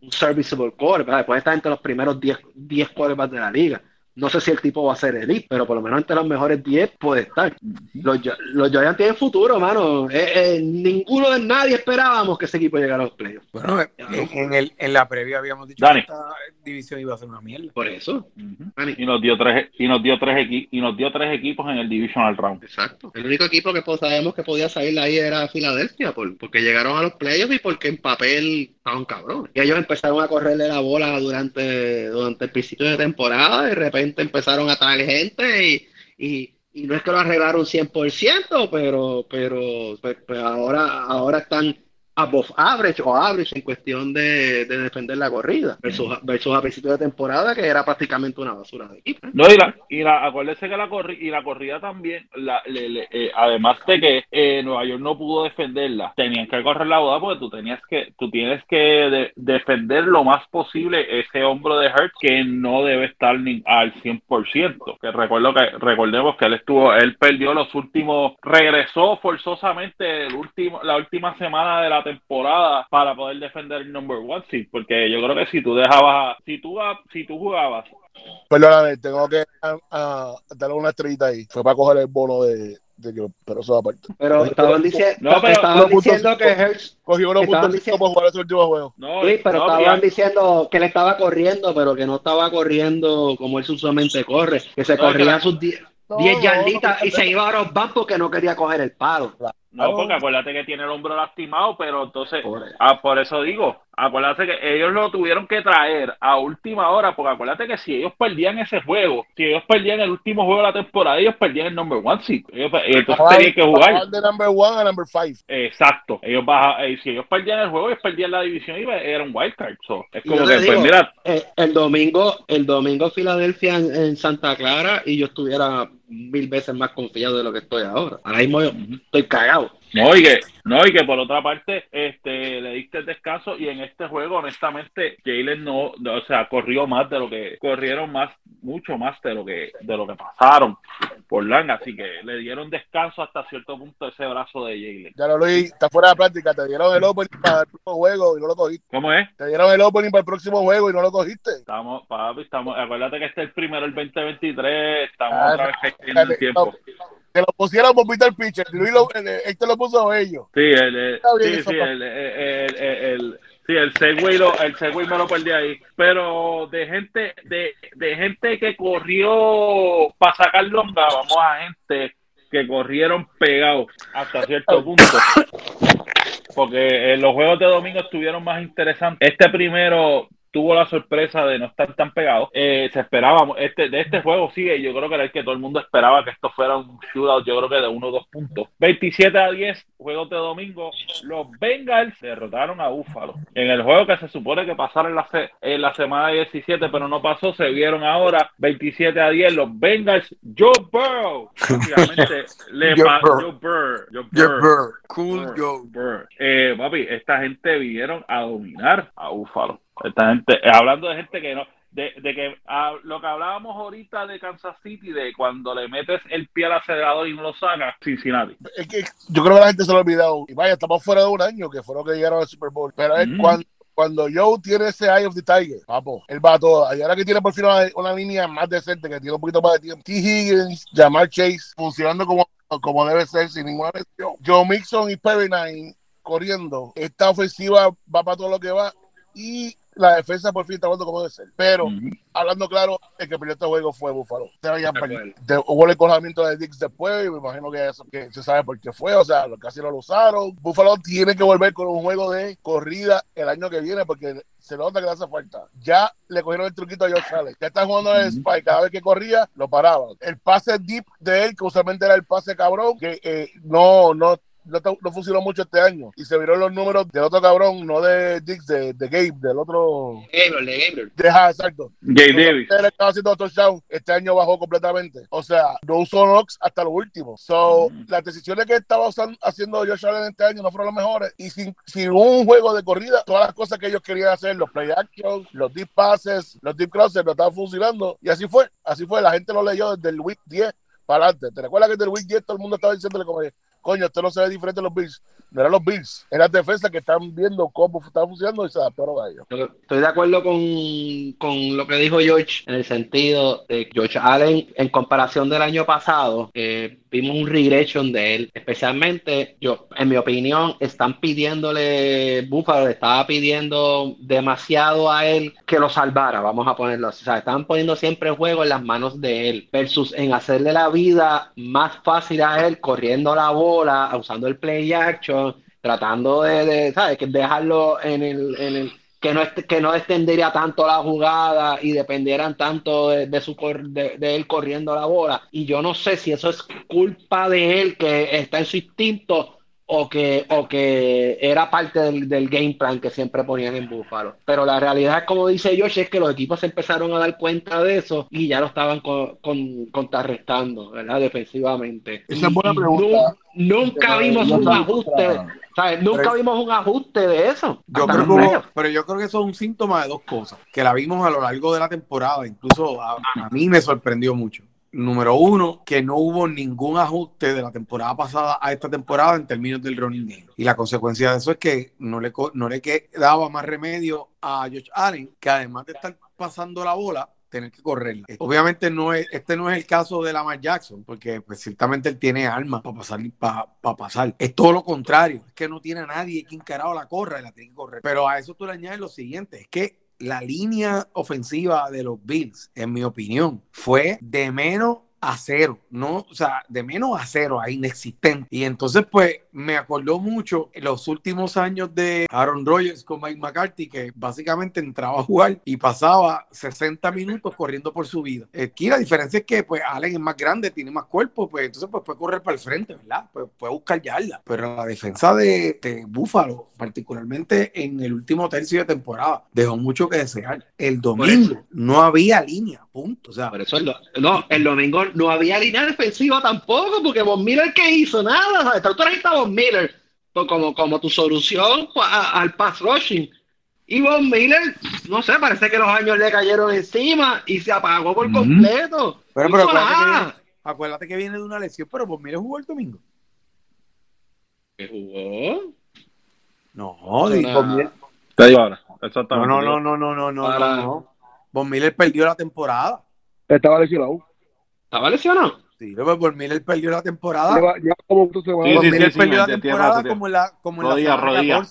un, serviceable quarterback, puede estar entre los primeros 10, 10 quarterbacks de la liga. No sé si el tipo va a ser elite, pero por lo menos entre los mejores 10 puede estar. Los, los Giants tienen futuro, mano. Eh, eh, ninguno de nadie esperábamos que ese equipo llegara a los playoffs. Bueno, en, el, en la previa habíamos dicho que esta división iba a ser una mierda. Por eso. Y nos dio tres y nos dio tres y nos dio tres equipos en el divisional round. Exacto. El único equipo que sabemos que podía salir de ahí era Filadelfia, porque llegaron a los playoffs y porque en papel estaban cabrón. Y ellos empezaron a correrle la bola durante, durante el principio de temporada y de repente empezaron a traer gente y, no es que lo arreglaron 100%, pero, pero pues, pues, ahora, ahora están above average o average en cuestión de, defender la corrida versus, versus a principio de temporada que era prácticamente una basura de equipo. No, y la, y la acuérdese que la corrida y la corrida también, la, eh, además de que eh, Nueva York no pudo defenderla, tenían que correr la boda porque tú tenías que, tú tienes que defender lo más posible ese hombro de Hurt que no debe estar ni al 100%. Que recuerdo que recordemos que él estuvo, él perdió los últimos, regresó forzosamente el último, la última semana de la temporada para poder defender el number one seed, porque yo creo que si tú dejabas, si tú, si tú jugabas Perdóname, tengo que darle una estrellita ahí. Fue para coger el bono de, de que, pero eso aparte. Pero estaban, diciendo, no, pero, estaban diciendo que Hertz cogió unos puntos diciendo, por jugar ese último juego. No, sí, pero estaban diciendo que le estaba corriendo, pero que no estaba corriendo como él usualmente corre, que se corría sus 10 yarditas y se iba a los bancos porque no quería coger el palo. No, porque acuérdate que tiene el hombro lastimado, pero entonces, por, ah, por eso digo, acuérdate que ellos lo tuvieron que traer a última hora, porque acuérdate que si ellos perdían ese juego, si ellos perdían el último juego de la temporada, ellos perdían el number one sí. Ellos, entonces tenían que jugar. De number one a number five. Exacto. Ellos baja, eh, si ellos perdían el juego, ellos perdían la división y era un wild card. es como que, pues mira. Eh, el domingo, el domingo Filadelfia en, Santa Clara y yo estuviera mil veces más confiado de lo que estoy ahora. Ahora mismo yo estoy cagado. No, y que, no, y que por otra parte, este, le diste el descanso y en este juego, honestamente, Jalen no, o sea, corrió más de lo que, corrieron más, mucho más de lo que, de lo que pasaron por Lang, así que le dieron descanso hasta cierto punto ese brazo de Jalen. Ya lo Luis, está fuera de práctica, te dieron el opening para el próximo juego y no lo cogiste. ¿Cómo es? Te dieron el opening para el próximo juego y no lo cogiste. Estamos, papi, estamos, acuérdate que este es el primero el 2023, estamos ah, otra vez el tiempo que lo pusiéramos Peter Pitcher. Luis lo, este lo puso ellos. Sí, el, sí, sí, el, el, el, sí, el Segway, lo, el Segway me lo perdí ahí. Pero de gente, de, de gente que corrió para sacar longa, vamos a gente que corrieron pegados hasta cierto punto. Porque los juegos de domingo estuvieron más interesantes. Este primero tuvo la sorpresa de no estar tan pegado. Eh, se esperaba, este, de este juego sigue, yo creo que era el que todo el mundo esperaba que esto fuera un shootout, yo creo que de uno o dos puntos. 27 a 10, juegos de domingo, los Bengals derrotaron a Búfalo. En el juego que se supone que pasaron en la, en la semana 17, pero no pasó, se vieron ahora 27 a 10, los Bengals, Joe Burrow, le Joe Burr, Joe Burr, cool Joe Burr. Eh, papi, esta gente vinieron a dominar a Búfalo. Esta gente, eh, hablando de gente que no, de, de que a, lo que hablábamos ahorita de Kansas City, de cuando le metes el pie al acelerador y no lo sacas, Cincinnati. Es que yo creo que la gente se lo ha olvidado. Y vaya, estamos fuera de un año, que fueron que llegaron al Super Bowl. Pero es mm. cuando cuando Joe tiene ese Eye of the Tiger, papo, él va todo. Y ahora que tiene por fin una, línea más decente, que tiene un poquito más de tiempo. T. Higgins, Jamar Chase, funcionando como, como debe ser, sin ninguna lesión. Joe Mixon y Perry Nine corriendo. Esta ofensiva va para todo lo que va. Y la defensa por fin está jugando como debe ser. Pero, hablando claro, el que perdió este juego fue Búfalo. hubo el encorramiento de Dix después, y me imagino que, eso, que se sabe por qué fue, o sea, casi no lo usaron. Búfalo tiene que volver con un juego de corrida el año que viene, porque se nota que le hace falta. Ya le cogieron el truquito a Josh Allen. Ya está jugando el spike. Cada vez que corría, lo paraban. El pase deep de él, que usualmente era el pase cabrón, que eh, no, no no, funcionó mucho este año. Y se vieron los números del otro cabrón, no de Dix, de, de Gabe, del otro. Gabriel, de Gabriel. Deja, exacto. Gabe Davis. estaba haciendo touchdown. Este año bajó completamente. O sea, no usó Knox hasta lo último. So, mm. las decisiones que estaba haciendo Josh Allen este año no fueron las mejores. Y sin, sin un juego de corrida, todas las cosas que ellos querían hacer, los play action, los deep passes, los deep crosses, no estaban funcionando. Y así fue. Así fue. La gente lo leyó desde el week 10 para adelante. ¿Te recuerdas que desde el week 10 todo el mundo estaba diciéndole como coño, esto no se ve diferente a los Bills. No eran los Bills, eran defensas que están viendo cómo está funcionando y se adaptaron a ellos. Estoy de acuerdo con, con, lo que dijo George en el sentido de George Allen en comparación del año pasado. Eh, vimos un regression de él, especialmente yo, en mi opinión, están pidiéndole, Buffalo le estaba pidiendo demasiado a él que lo salvara, vamos a ponerlo así, o sea, están poniendo siempre el juego en las manos de él, versus en hacerle la vida más fácil a él, corriendo la bola, usando el play action, tratando de, de ¿sabes? dejarlo en el, en el que no, que no extendería tanto la jugada y dependieran tanto de, su de, él corriendo la bola. Y yo no sé si eso es culpa de él, que está en su instinto, o que, o que era parte del, del, game plan que siempre ponían en Búfalo. Pero la realidad, como dice Josh, es que los equipos empezaron a dar cuenta de eso y ya lo estaban con, contrarrestando, ¿verdad? Defensivamente. Esa es buena pregunta. Nunca, vimos un ajuste. Nunca vimos un ajuste de eso. Yo creo que, pero yo creo que eso es un síntoma de dos cosas, que la vimos a lo largo de la temporada, incluso a mí me sorprendió mucho número uno, que no hubo ningún ajuste de la temporada pasada a esta temporada en términos del running game. Y la consecuencia de eso es que no le, no le daba más remedio a Josh Allen, que además de estar pasando la bola, tener que correrla. Obviamente no es, este no es el caso de Lamar Jackson, porque pues, ciertamente él tiene armas para pasar, para, pasar. Es todo lo contrario, es que no tiene a nadie que encarado la corra y la tiene que correr. Pero a eso tú le añades lo siguiente, es que la línea ofensiva de los Bills, en mi opinión, fue de menos a cero, ¿no? O sea, de menos a cero, a inexistente. Y entonces, pues, me acordó mucho los últimos años de Aaron Rodgers con Mike McCarthy, que básicamente entraba a jugar y pasaba 60 minutos corriendo por su vida. Aquí la diferencia es que, pues, Allen es más grande, tiene más cuerpo, pues, entonces, pues, puede correr para el frente, ¿verdad? Pues, puede buscar yarda. Pero la defensa de, de Buffalo, particularmente en el último tercio de temporada, dejó mucho que desear. El domingo no había línea, punto. O sea, por eso no, el domingo no había línea defensiva tampoco, porque Von Miller que hizo nada, ¿sabes? Tú trajiste a Von Miller como, como tu solución al pass rushing. Y Von Miller, no sé, parece que los años le cayeron encima y se apagó por completo. Pero, pero acuérdate, que, acuérdate, que, viene de una lesión, pero Von Miller jugó el domingo. ¿Qué jugó? No, dijo Te digo ahora. No, no, no, no, no, no, no, no. Von Miller perdió la temporada. Estaba lesionado. ¿Estaba lesionado? Sí, pero por Miller perdió la temporada. Ya, como tú se va sí, sí, Miller perdió la temporada como en la, como en rodilla, la rodilla.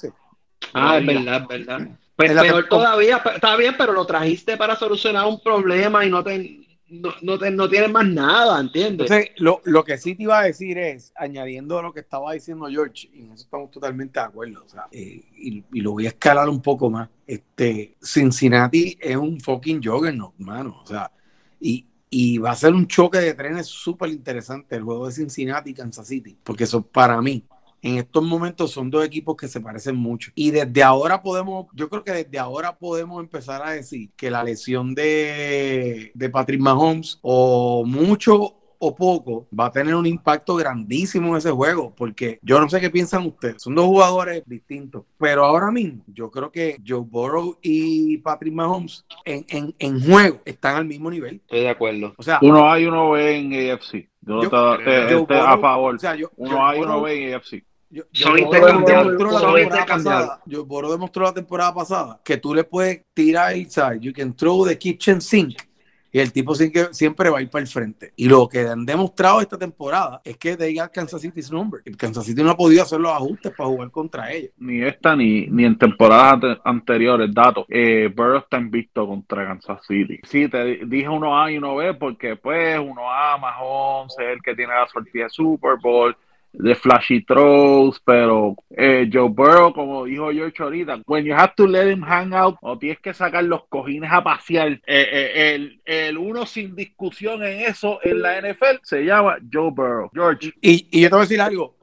Ah, es verdad, es verdad. Pues peor todavía, está bien, pero lo trajiste para solucionar un problema y no te, no, no, te, no tienes más nada, ¿entiendes? Entonces, lo, lo, que sí te iba a decir es, añadiendo lo que estaba diciendo George, y en eso estamos totalmente de acuerdo, o sea, eh, y, y, lo voy a escalar un poco más, este, Cincinnati es un fucking juggernaut, mano, o sea, y, y va a ser un choque de trenes súper interesante el juego de Cincinnati y Kansas City, porque eso para mí, en estos momentos son dos equipos que se parecen mucho. Y desde ahora podemos, yo creo que desde ahora podemos empezar a decir que la lesión de, de Patrick Mahomes o mucho o poco, va a tener un impacto grandísimo en ese juego, porque yo no sé qué piensan ustedes, son dos jugadores distintos, pero ahora mismo yo creo que Joe Burrow y Patrick Mahomes en, en, en juego están al mismo nivel. Estoy de acuerdo. O sea, uno hay uno ve en AFC. Yo, yo te, te, a favor. O sea, yo, uno hay uno ve en AFC. Yo, yo demostró la temporada pasada que tú le puedes tirar el side, you can throw the kitchen sink y el tipo siempre va a ir para el frente. Y lo que han demostrado esta temporada es que de Kansas City es number. Kansas City no ha podido hacer los ajustes para jugar contra ellos. Ni esta ni, ni en temporadas anteriores, datos. Eh, Burrow está invicto contra Kansas City. Sí, te dije uno A y uno B porque pues uno A más 11, el que tiene la suerte de Super Bowl de flashy throws, pero eh, Joe Burrow, como dijo George ahorita, when you have to let him hang out, o tienes que sacar los cojines a pasear, eh, eh, el, el, uno sin discusión en eso en la NFL se llama Joe Burrow. George. Y, y yo te voy a decir algo.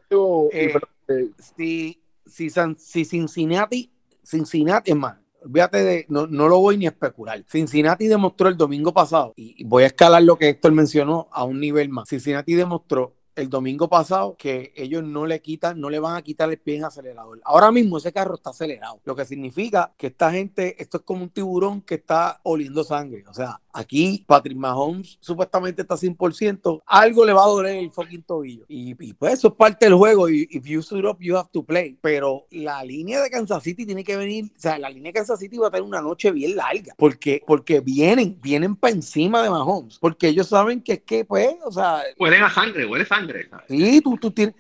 si, si, si Cincinnati, Cincinnati, es más, fíjate de, no, no, lo voy ni a especular. Cincinnati demostró el domingo pasado, y voy a escalar lo que Héctor mencionó a un nivel más. Cincinnati demostró el domingo pasado que ellos no le quitan, no le van a quitar el pie en acelerador. Ahora mismo ese carro está acelerado, lo que significa que esta gente, esto es como un tiburón que está oliendo sangre. O sea, aquí Patrick Mahomes supuestamente está 100%, algo le va a doler el fucking tobillo. Y, pues eso es parte del juego. Y if you suit up, you have to play. Pero la línea de Kansas City tiene que venir, o sea, la línea de Kansas City va a tener una noche bien larga, porque, porque vienen, vienen para encima de Mahomes, porque ellos saben que es que, pues, o sea... Huelen a sangre, huele sangre. Sí, tú, tú tienes,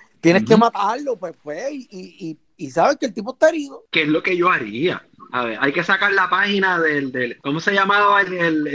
que matarlo, pues, pues, y, y, sabes que el tipo está herido. ¿Qué es lo que yo haría? A ver, hay que sacar la página del, del ¿cómo se llamaba el, el,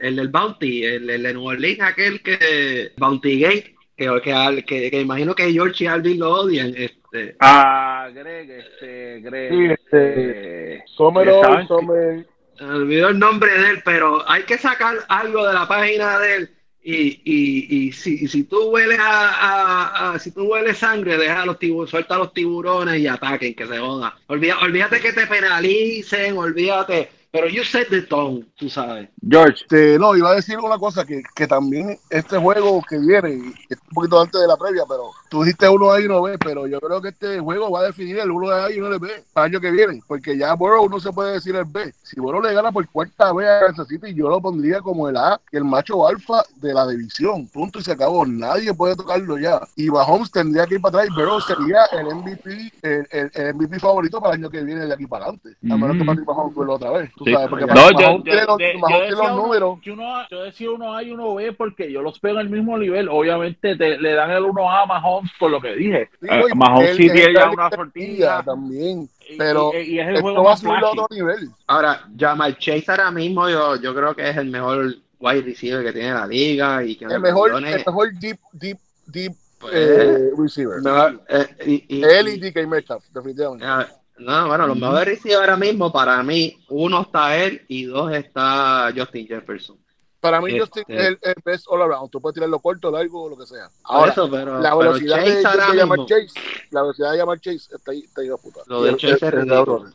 el, el, Bounty? El, el, New Orleans, aquel que, Bounty Gate, que, que, que, imagino que George y Alvin lo odian. Este. Ah, Greg, este, Greg. Sí, este, eh, Somero, Somer. olvidó el nombre de él, pero hay que sacar algo de la página de él Y, y, y, si, si tú hueles a, si tú hueles sangre, deja los tiburones, suelta a los tiburones y ataquen, que se joda. Olvídate, olvídate que te penalicen, olvídate pero you set the tone, tú sabes. George. Este, no, iba a decir una cosa, que, que también este juego que viene, un poquito antes de la previa, pero tú dijiste uno A y uno B, pero yo creo que este juego va a definir el uno A y uno B para el año que viene, porque ya Borough no se puede decir el B. Si Borough le gana por cuarta vez a Kansas City, yo lo pondría como el A, el macho alfa de la división. Punto y se acabó. Nadie puede tocarlo ya. Y Mahomes tendría que ir para atrás y Borough sería el MVP, el, el, MVP favorito para el año que viene de aquí para adelante. A menos que Patrick Mahomes vuelva otra vez. Tú sabes, porque no, yo, yo, los, números. Uno, yo decía uno A y uno B porque yo los pego al mismo nivel. Obviamente te, le dan el uno A a Mahomes por lo que dije. Sí, uh, Mahomes sí tiene ya una fortilla también. Pero y, y, es el juego más a otro nivel. Ahora, Jamal Chase ahora mismo yo, yo creo que es el mejor wide receiver que tiene la liga. Y que el, mejor, el mejor deep, deep, deep pues, eh, receiver. Mejor, eh, y, y, Él y DK Metcalf, definitivamente. No, bueno, los mejores receivers ahora mismo, para mí, uno está él y dos está Justin Jefferson. Para mí, Justin este es el, best all around. Tú puedes tirarlo corto, largo o lo que sea. Ahora, la velocidad de, llamar Chase, la velocidad de llamar Chase está ahí, está ahí puta. Lo de Chase es ridículo.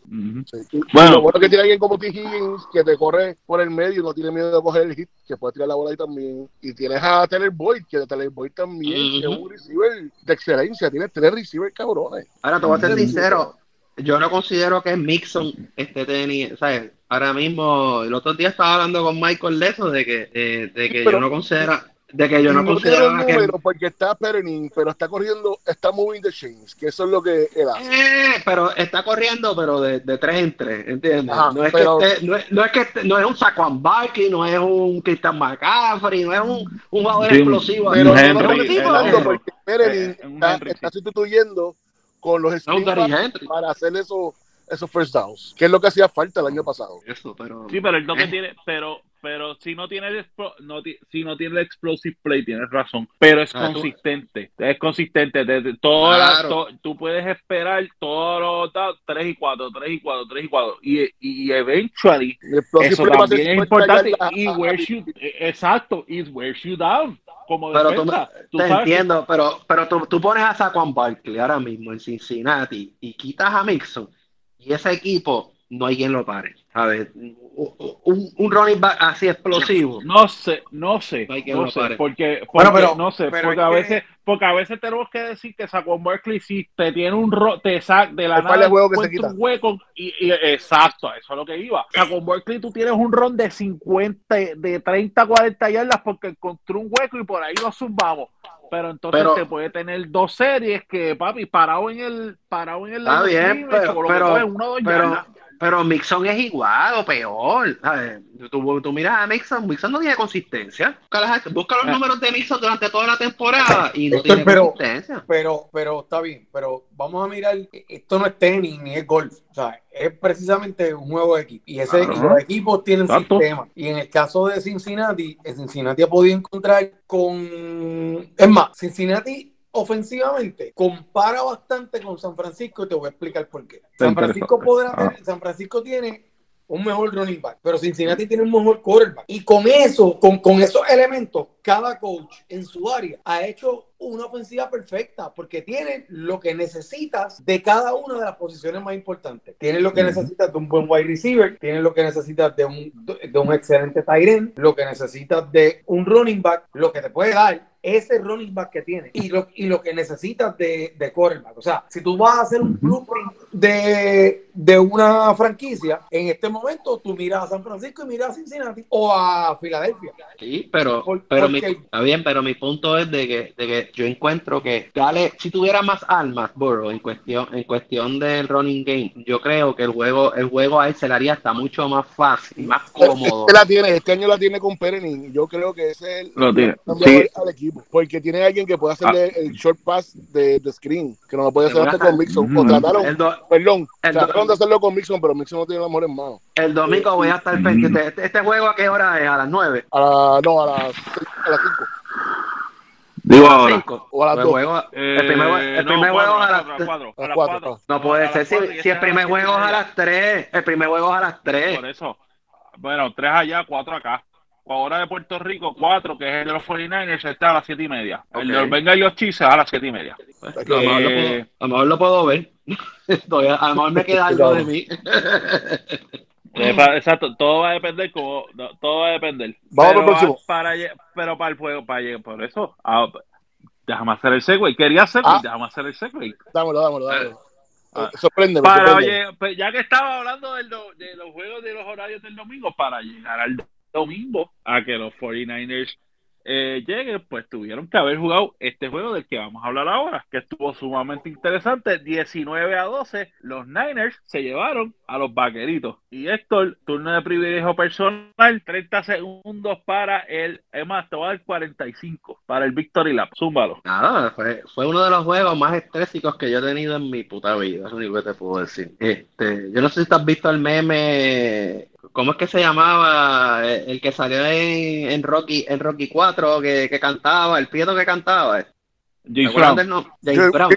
Bueno, lo bueno que tiene alguien como T. Higgins que te corre por el medio y no tiene miedo de coger el hit, que puede tirar la bola ahí también. Y tienes a Taylor Boyd, que Taylor Boyd también es un receiver de excelencia. Tiene tres receivers cabrones. Ahora te voy a ser sincero yo no considero que Mixon este tenis, ¿sabes? Ahora mismo, el otro día estaba hablando con Michael de eso, de que, eh, de que yo no considero, de que yo no, considero que... porque está Perenin, pero está corriendo, está moving the chains, que eso es lo que él hace. Eh, pero está corriendo, pero de, de tres en tres, ¿entiendes? no, es que esté, no, es, no, es que no es un Saquon Barkley, no es un Christian McCaffrey, no es un, un jugador explosivo. Pero no, no, porque Perenin está, está sustituyendo con los Steelers para hacer eso, esos first downs, que es lo que hacía falta el año pasado. Eso, pero... Sí, pero el no que tiene, pero, pero si no tiene el no, si no tiene el explosive play, tienes razón, pero es consistente, es consistente. Desde todo tú puedes esperar todos los 3 y 4, 3 y 4, 3 y 4 y, y eventually eso también es importante y where you, exacto, is where you down como pero tú, te entiendo, pero, pero tú, tú, pones a Saquon Barkley ahora mismo en Cincinnati y quitas a Mixon y ese equipo no hay quien lo pare. ¿Sabes? Un, un running back así explosivo. No sé, no sé, no, sé porque, porque pero, no sé, porque a veces, porque a veces tenemos que decir que Saquon Barkley si te tiene un ro te saca de la nada juego que se un hueco y, y, exacto, eso es lo que iba. Saquon Barkley tú tienes un ron de 50, de 30, 40 yardas porque encontró un hueco y por ahí lo zumbamos pero entonces te puede tener dos series que papi parado en el parado en el está bien pero, pero, uno, pero, pero Mixon es igual o peor. Tú, tú, miras a Mixon, Mixon no tiene consistencia. Busca, los ah. números de Mixon durante toda la temporada y no tiene consistencia. Pero, pero está bien, pero vamos a mirar, esto no es tenis ni es golf. O sea, es precisamente un juego de equipo. Y, ese, los equipos tienen sistema. Y en el caso de Cincinnati, Cincinnati ha podido encontrar con... Es más, Cincinnati ofensivamente compara bastante con San Francisco y te voy a explicar por qué. San Francisco podrá ah. tener, San Francisco tiene un mejor running back, pero Cincinnati tiene un mejor quarterback. Y con eso, con, con esos elementos, cada coach en su área ha hecho una ofensiva perfecta porque tiene lo que necesitas de cada una de las posiciones más importantes. Tiene lo que necesitas de un buen wide receiver, tiene lo que necesitas de un, de un excelente tight end, lo que necesitas de un running back, lo que te puede dar ese running back que tiene y lo, y lo que necesitas de, de quarterback. O sea, si tú vas a hacer un blueprint de, de una franquicia, en este momento tú miras a San Francisco y miras a Cincinnati o a Filadelfia. Sí, pero, pero está bien, pero mi punto es de que, de que yo encuentro que dale, si tuviera más armas, Burrow, en cuestión, en cuestión del running game, yo creo que el juego, el juego a él se le haría hasta mucho más fácil, más cómodo. Este, la tiene, este año la tiene con Perenin. Yo creo que ese es el lo tiene. al equipo porque tiene alguien que puede hacerle ah. el short pass de, de, screen, que no lo puede hacer con Mixon. O trataron, perdón, trataron de hacerlo con Mixon, pero Mixon no tiene la mejor en mano. El domingo voy a estar pendiente. Este, este, juego a qué hora es? ¿A las 9? A la, no, a las, a las 5. Digo ahora. Cinco. O a las 2. Eh, el primer, el primer no, juego cuatro, a las 4. A las 4. No puede ser. Si, si el primer juego es a las 3. El primer juego es a las 3. Por eso. Bueno, 3 allá, 4 acá. Hora de Puerto Rico, 4, que es el de los 49ers, está a las 7 y media. El de los Bengals y los Chiefs a las 7 y media. Pues, a, lo mejor lo puedo ver. a lo mejor me queda algo de mí. Exacto, todo va a depender como todo va a depender. Vamos pero, próximo. Para, pero para el juego, para llegar, por eso, ah, déjame hacer el segway. Quería hacerlo, ah. déjame hacer el segway. Dámelo, dámelo, dámelo. Ah, sorprende, para, Oye, pues ya que estaba hablando de, de los juegos de los horarios del domingo, para llegar al domingo a que los 49ers eh, llegue, pues tuvieron que haber jugado este juego del que vamos a hablar ahora, que estuvo sumamente interesante. 19 a 12, los Niners se llevaron a los vaqueritos. Y Héctor, turno de privilegio personal, 30 segundos para el, es más, te 45 para el Victory Lap. Zúmbalo. Nada, fue, fue uno de los juegos más estrésicos que yo he tenido en mi puta vida, es lo único que te puedo decir. Este, yo no sé si te has visto el meme ¿Cómo es que se llamaba el que salió en, Rocky en Rocky 4 que, que cantaba, el prieto que cantaba? James Brown. James Brown.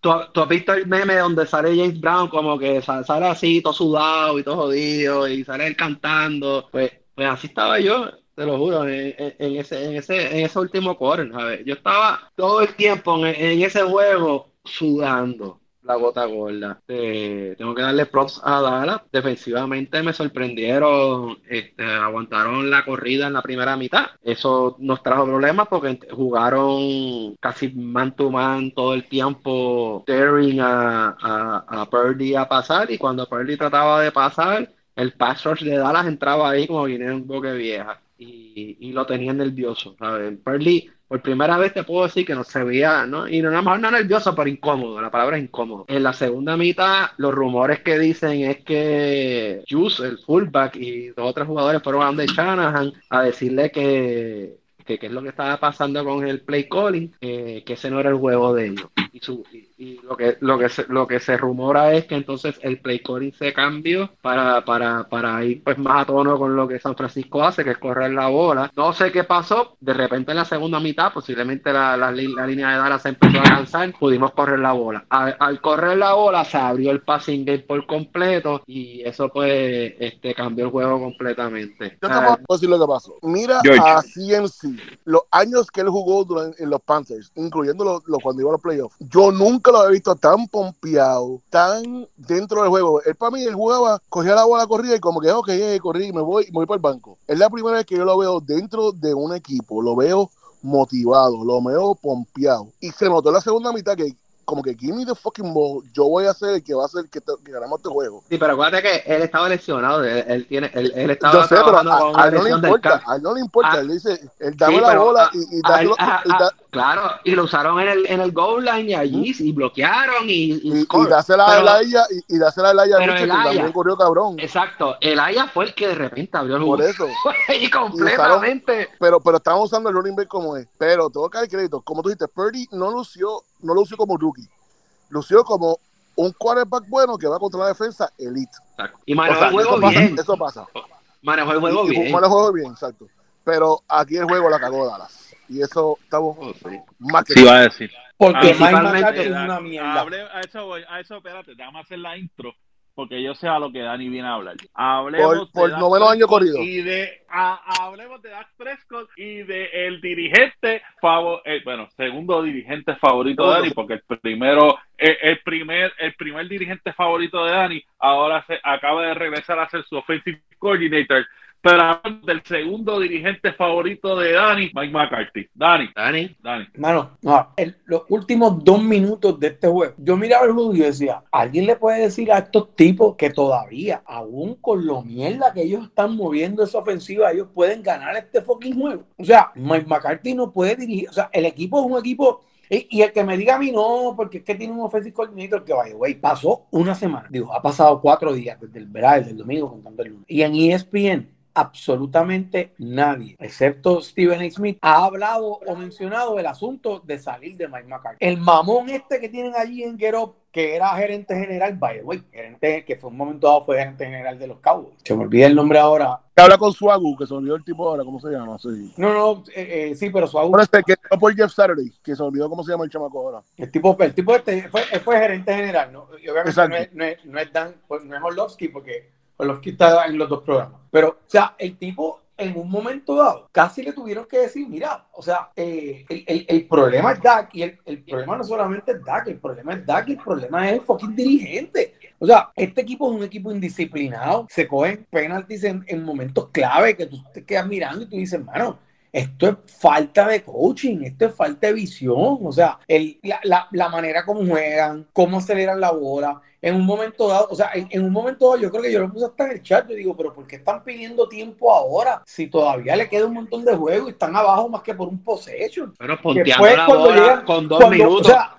¿Tú, has visto el meme donde sale James Brown como que sale así, todo sudado y todo jodido, y sale él cantando? Pues, pues así estaba yo, te lo juro, en, ese, en, ese, en ese último quarter, ¿sabes? Yo estaba todo el tiempo en ese juego sudando la gota gorda. Eh, tengo que darle props a Dallas. Defensivamente me sorprendieron, este, aguantaron la corrida en la primera mitad. Eso nos trajo problemas porque jugaron casi man to man todo el tiempo, daring a, a, a Purdy a pasar. Y cuando Purdy trataba de pasar, el pass de Dallas entraba ahí como viene un boque vieja. Y, y, lo tenía nervioso. ¿sabes? Purdy por primera vez te puedo decir que no se veía, ¿no? Y no nada más no nervioso, pero incómodo. La palabra es incómodo. En la segunda mitad, los rumores que dicen es que Juice, el fullback, y los otros jugadores fueron a donde Shanahan a decirle que que qué es lo que estaba pasando con el play calling, eh, que ese no era el juego de ellos. Y, su, y, lo que lo que se, lo que se rumora es que entonces el play calling se cambió para, para, para ir pues más a tono con lo que San Francisco hace, que es correr la bola. No sé qué pasó, de repente en la segunda mitad, posiblemente la, la, línea de Dallas se empezó a cansar, pudimos correr la bola. Al, correr la bola se abrió el passing game por completo y eso pues este cambió el juego completamente. Yo te puedo decir lo que pasó. Mira a CMC los años que él jugó durante, en los Panthers, incluyendo los, cuando iba a los playoffs, yo nunca lo había visto tan pompeado, tan dentro del juego. Él para mí, él jugaba, cogía la bola, corría y como que, ok, eh, corrí, me voy, me voy para el banco. Es la primera vez que yo lo veo dentro de un equipo, lo veo motivado, lo veo pompeado. Y se notó en la segunda mitad que como que give me the fucking ball, yo voy a ser el que va a hacer que, que ganemos este juego. Sí, pero acuérdate que él estaba lesionado, él, tiene, él, él estaba Yo sé, pero a, a, él no le importa, a él no le importa, ah, él dice, él dame la bola y, y, dáselo, y da, Claro, y lo usaron en el, en el goal line y allí, y bloquearon y, y, y, y dásela a Elaya y, y dásela a Elaya que también corrió cabrón. Exacto, el Aya fue el que de repente abrió el juego. Por eso. y completamente. pero, pero estamos usando el running back como es. Pero tengo que dar crédito, como tú dijiste, Purdy no lució, no lució como rookie lució como un quarterback bueno que va contra la defensa elite. Y manejó el juego bien. eso pasa. Manejó el juego bien. Manejó el juego bien, exacto. Pero aquí el juego la cagó Dallas. Y eso estamos oh, más que. Sí, va a decir. Porque Mike McCarthy es una mierda. a eso voy, a eso, espérate, déjame hacer la intro porque yo sé a lo que Dani viene a hablar. Hablemos por, por noveno año corrido. Y de, hablemos de Dak Prescott y de el dirigente favorito, eh, bueno, segundo dirigente favorito de Dani, porque el primero, el, el, primer, el primer dirigente favorito de Dani ahora se acaba de regresar a ser su offensive coordinator pero del segundo dirigente favorito de Dani, Mike McCarthy. Dani. Dani. Dani. Mano, no, los últimos dos minutos de este juego, yo miraba el juego y decía, ¿alguien le puede decir a estos tipos que todavía, aún con lo mierda que ellos están moviendo esa ofensiva, ellos pueden ganar este fucking juego? O sea, Mike McCarthy no puede dirigir, o sea, el equipo es un equipo y, el que me diga a mí no, porque es que tiene un offensive coordinator que vaya, güey, pasó una semana. Digo, ha pasado cuatro días desde el verano, desde el domingo, contando el lunes. Y en ESPN absolutamente nadie, excepto Steven A. Smith, ha hablado o mencionado el asunto de salir de Mike McCarthy. El mamón este que tienen allí en Get que era gerente general, by the way, gerente que fue un momento dado fue gerente general de los Cowboys. Se me olvida el nombre ahora. Habla con Suagu, que se olvidó el tipo ahora, ¿cómo se llama? Sí. No, no, eh, eh, sí, pero Suagu. Por este, que por Jeff Saturday, que se olvidó cómo se llama el chamaco ahora. El tipo, el tipo este fue, fue gerente general, ¿no? Y obviamente no es, no es, no es Dan, pues, no es Orlovsky, porque los está en los dos programas. Pero, o sea, el tipo en un momento dado, casi le tuvieron que decir, mira, o sea, eh, el, problema es Dak y el, problema no solamente es Dak, el problema es Dak el problema es el fucking dirigente. O sea, este equipo es un equipo indisciplinado, se cogen penaltis en, en momentos clave que tú te quedas mirando y tú dices, mano, esto es falta de coaching, esto es falta de visión, o sea, el, la, la, manera como juegan, cómo aceleran la bola, en un momento dado, o sea, en, un momento dado, yo creo que yo lo puse hasta en el chat, yo digo, pero ¿por qué están pidiendo tiempo ahora? Si todavía le queda un montón de juego y están abajo más que por un possession. Pero ponteando la bola con dos minutos. O sea,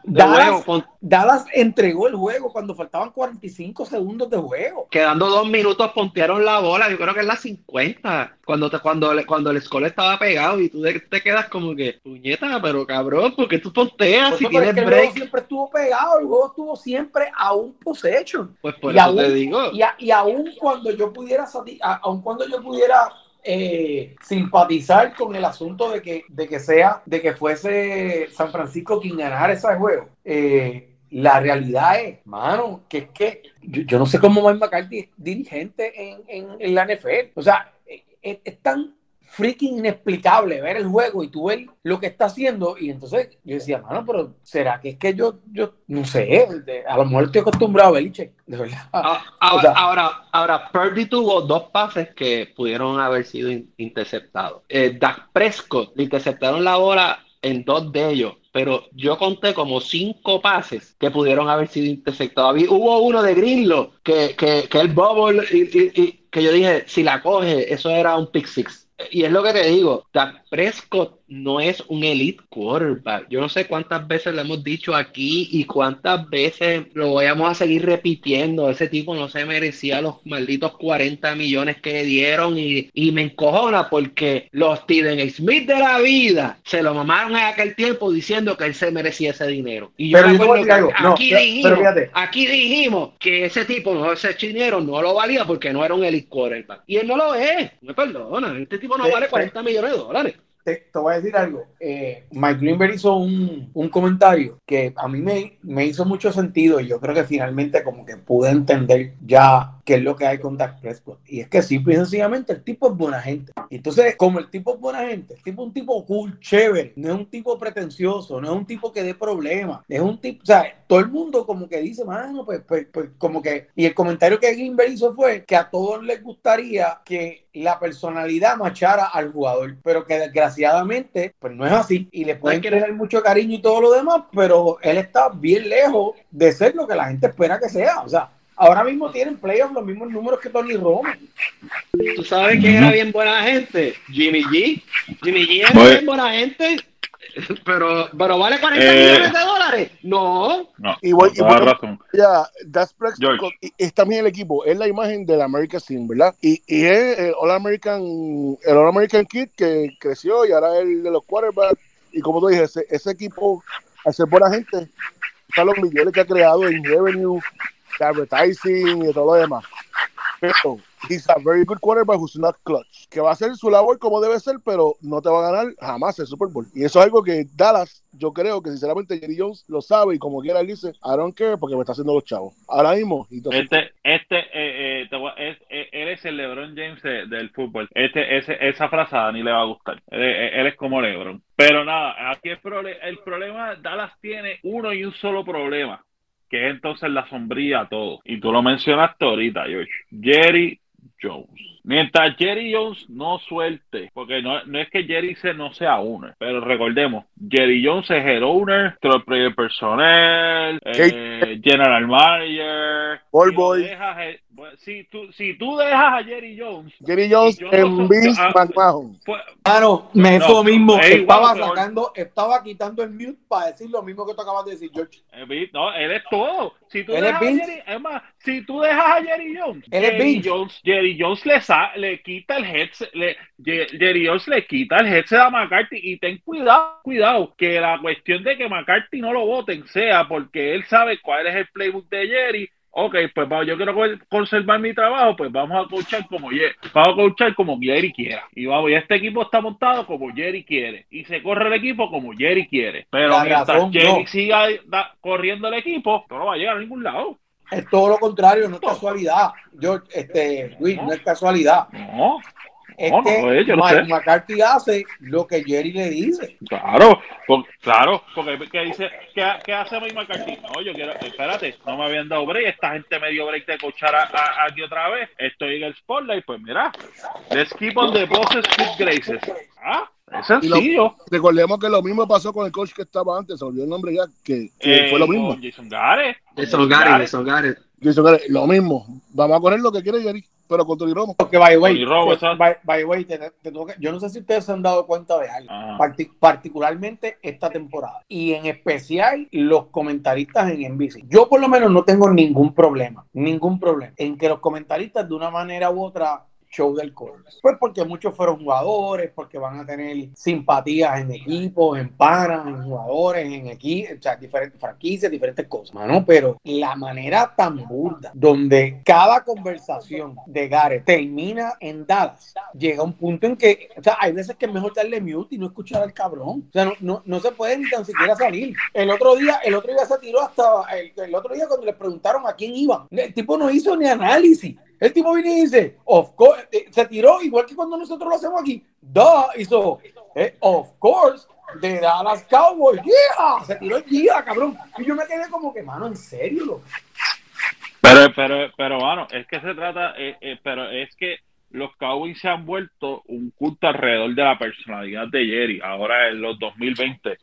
Dallas, entregó el juego cuando faltaban 45 segundos de juego. Quedando dos minutos, pontearon la bola, yo creo que es la 50, cuando, te, cuando, cuando el score estaba pegado y tú te, quedas como que, puñeta, pero cabrón, porque tú ponteas pues si tienes break? El juego siempre estuvo pegado, el juego estuvo siempre a un hecho Pues por y eso te digo. Y, y aún cuando yo pudiera, aun cuando yo pudiera eh, simpatizar con el asunto de que, de que sea, de que fuese San Francisco quien ganara ese juego. Eh, la realidad es, mano, que es que yo, no sé cómo va a McCarthy dirigente en, en, en, la NFL. O sea, es, es, tan freaking inexplicable ver el juego y tú ver lo que está haciendo. Y entonces yo decía, mano, pero ¿será que es que yo, yo no sé, a lo mejor estoy acostumbrado a Belichick, de verdad. Ah, ahora, ahora, ahora, Purdy tuvo dos pases que pudieron haber sido interceptados. Eh, Dak Prescott le interceptaron la bola en dos de ellos, pero yo conté como cinco pases que pudieron haber sido interceptados. hubo uno de Greenlow que, que, que el bubble y, que yo dije, si la coge, eso era un pick six y es lo que te digo, Prescott no es un elite quarterback. Yo no sé cuántas veces lo hemos dicho aquí y cuántas veces lo vayamos a seguir repitiendo. Ese tipo no se merecía los malditos 40 millones que dieron y, y me encojona porque los Steven Smith de la vida se lo mamaron en aquel tiempo diciendo que él se merecía ese dinero. Y yo aquí, dijimos, aquí dijimos que ese tipo, no, ese dinero no lo valía porque no era un elite quarterback. Y él no lo es. Me perdona, este tipo no vale 40 millones de dólares te, voy a decir algo. Eh, Mike Greenberg hizo un, comentario que a mí me, me, hizo mucho sentido y yo creo que finalmente como que pude entender ya qué es lo que hay con Dak Prescott. Y es que simple y sencillamente el tipo es buena gente. Entonces, como el tipo es buena gente, el tipo es un tipo cool, chévere, no es un tipo pretencioso, no es un tipo que dé problemas, es un tipo, o sea, todo el mundo como que dice, mano, pues, pues, pues como que, y el comentario que Greenberg hizo fue que a todos les gustaría que la personalidad machara al jugador, pero que desgraciadamente, pues no es así. Y le pueden tener mucho cariño y todo lo demás, pero él está bien lejos de ser lo que la gente espera que sea. O sea, ahora mismo tienen playoffs los mismos números que Tony Romo. ¿Tú sabes quién era bien buena gente? Jimmy G. Jimmy G era bien buena gente pero, pero vale 40 eh, millones de dólares. No. no y voy, y razón. Ya, Das es también el equipo, es la imagen del American Team, ¿verdad? Y, y es el All American, el All American Kid que creció y ahora es el de los quarterbacks. Y como tú dices, ese, equipo, al ser buena gente, está los millones que ha creado en revenue, advertising y todo lo demás. Pero he's a very good quarterback who's not clutch. Que va a hacer su labor como debe ser, pero no te va a ganar jamás el Super Bowl. Y eso es algo que Dallas, yo creo que sinceramente Jerry Jones lo sabe y como quiera él dice, I don't care porque me está haciendo los chavos. Ahora mismo. este, este, eh, eh, es, eh, él es el LeBron James del fútbol. Este, ese, esa frazada ni le va a gustar. Él, es como LeBron. Pero nada, aquí el, el problema, Dallas tiene uno y un solo problema que es entonces la sombría todo. Y tú lo mencionaste ahorita, George. Jerry Jones. Mientras Jerry Jones no suelte, porque no, no es que Jerry se no sea owner, pero recordemos, Jerry Jones es el owner, player personnel, eh, general manager, All boy. Si, tú, si tú dejas a Jerry Jones, Jerry Jones en Vince ah, McMahon. Pues, claro, me es lo mismo. estaba sacando, estaba quitando el mute para decir lo mismo que tú acabas de decir, George. Eh, no, él es todo. Si tú dejas a Jerry, es más, si tú dejas a Jerry Jones, Jerry Jones, Jerry Jones le, le quita el headset, le, Jerry Jones le quita el headset a McCarthy y ten cuidado, cuidado, que la cuestión de que McCarthy no lo voten sea porque él sabe cuál es el playbook de Jerry. Ok, pues yo quiero conservar mi trabajo, pues vamos a coachar como Jerry, vamos a coachar como Jerry quiera. Y vamos, y este equipo está montado como Jerry quiere. Y se corre el equipo como Jerry quiere. Pero mientras Jerry siga corriendo el equipo, no va a llegar a ningún lado. Es todo lo contrario, no es casualidad. Yo, este, Luis, no, es casualidad. No. Es que Mike McCarthy hace lo que Jerry le dice. Claro, claro, porque ¿qué dice? ¿Qué, hace Mike McCarthy? No, yo quiero, espérate, no me habían dado break, esta gente me dio break de cochar aquí otra vez, estoy en el spotlight, pues mira, let's keep on the bosses good graces. Ah, es sencillo. recordemos que lo mismo pasó con el coach que estaba antes, se olvidó el nombre ya, que, fue lo eh, mismo. Jason Garrett. Jason Garrett, Jason Garrett. Jason Garrett, lo mismo. Vamos a correr lo que quiere Jerry pero con Tony Romo. Porque, by way, by, way yo no sé si ustedes se han dado cuenta de algo, particularmente esta temporada, y en especial los comentaristas en NBC. Yo por lo menos no tengo ningún problema, ningún problema, en que los comentaristas de una manera u otra show del Colts. Pues porque muchos fueron jugadores, porque van a tener simpatías en equipos, en panas, en jugadores, en equipos, o sea, diferentes franquicias, diferentes cosas, mano, pero la manera tan burda, donde cada conversación de Gareth termina en dadas, llega un punto en que, o sea, hay veces que es mejor darle mute y no escuchar al cabrón. O sea, no, no, no se puede ni tan siquiera salir. El otro día, el otro día se tiró hasta, el, el otro día cuando le preguntaron a quién iban, el tipo no hizo ni análisis. El tipo viene y dice, of course, eh, se tiró igual que cuando nosotros lo hacemos aquí. Duh, hizo, eh, of course, de Dallas Cowboys. Yeah, se tiró el día, cabrón. Y yo me quedé como que, mano, en serio. Pero, pero, pero, mano, es que se trata, eh, pero es que los Cowboys se han vuelto un culto alrededor de la personalidad de Jerry, ahora en los 2020.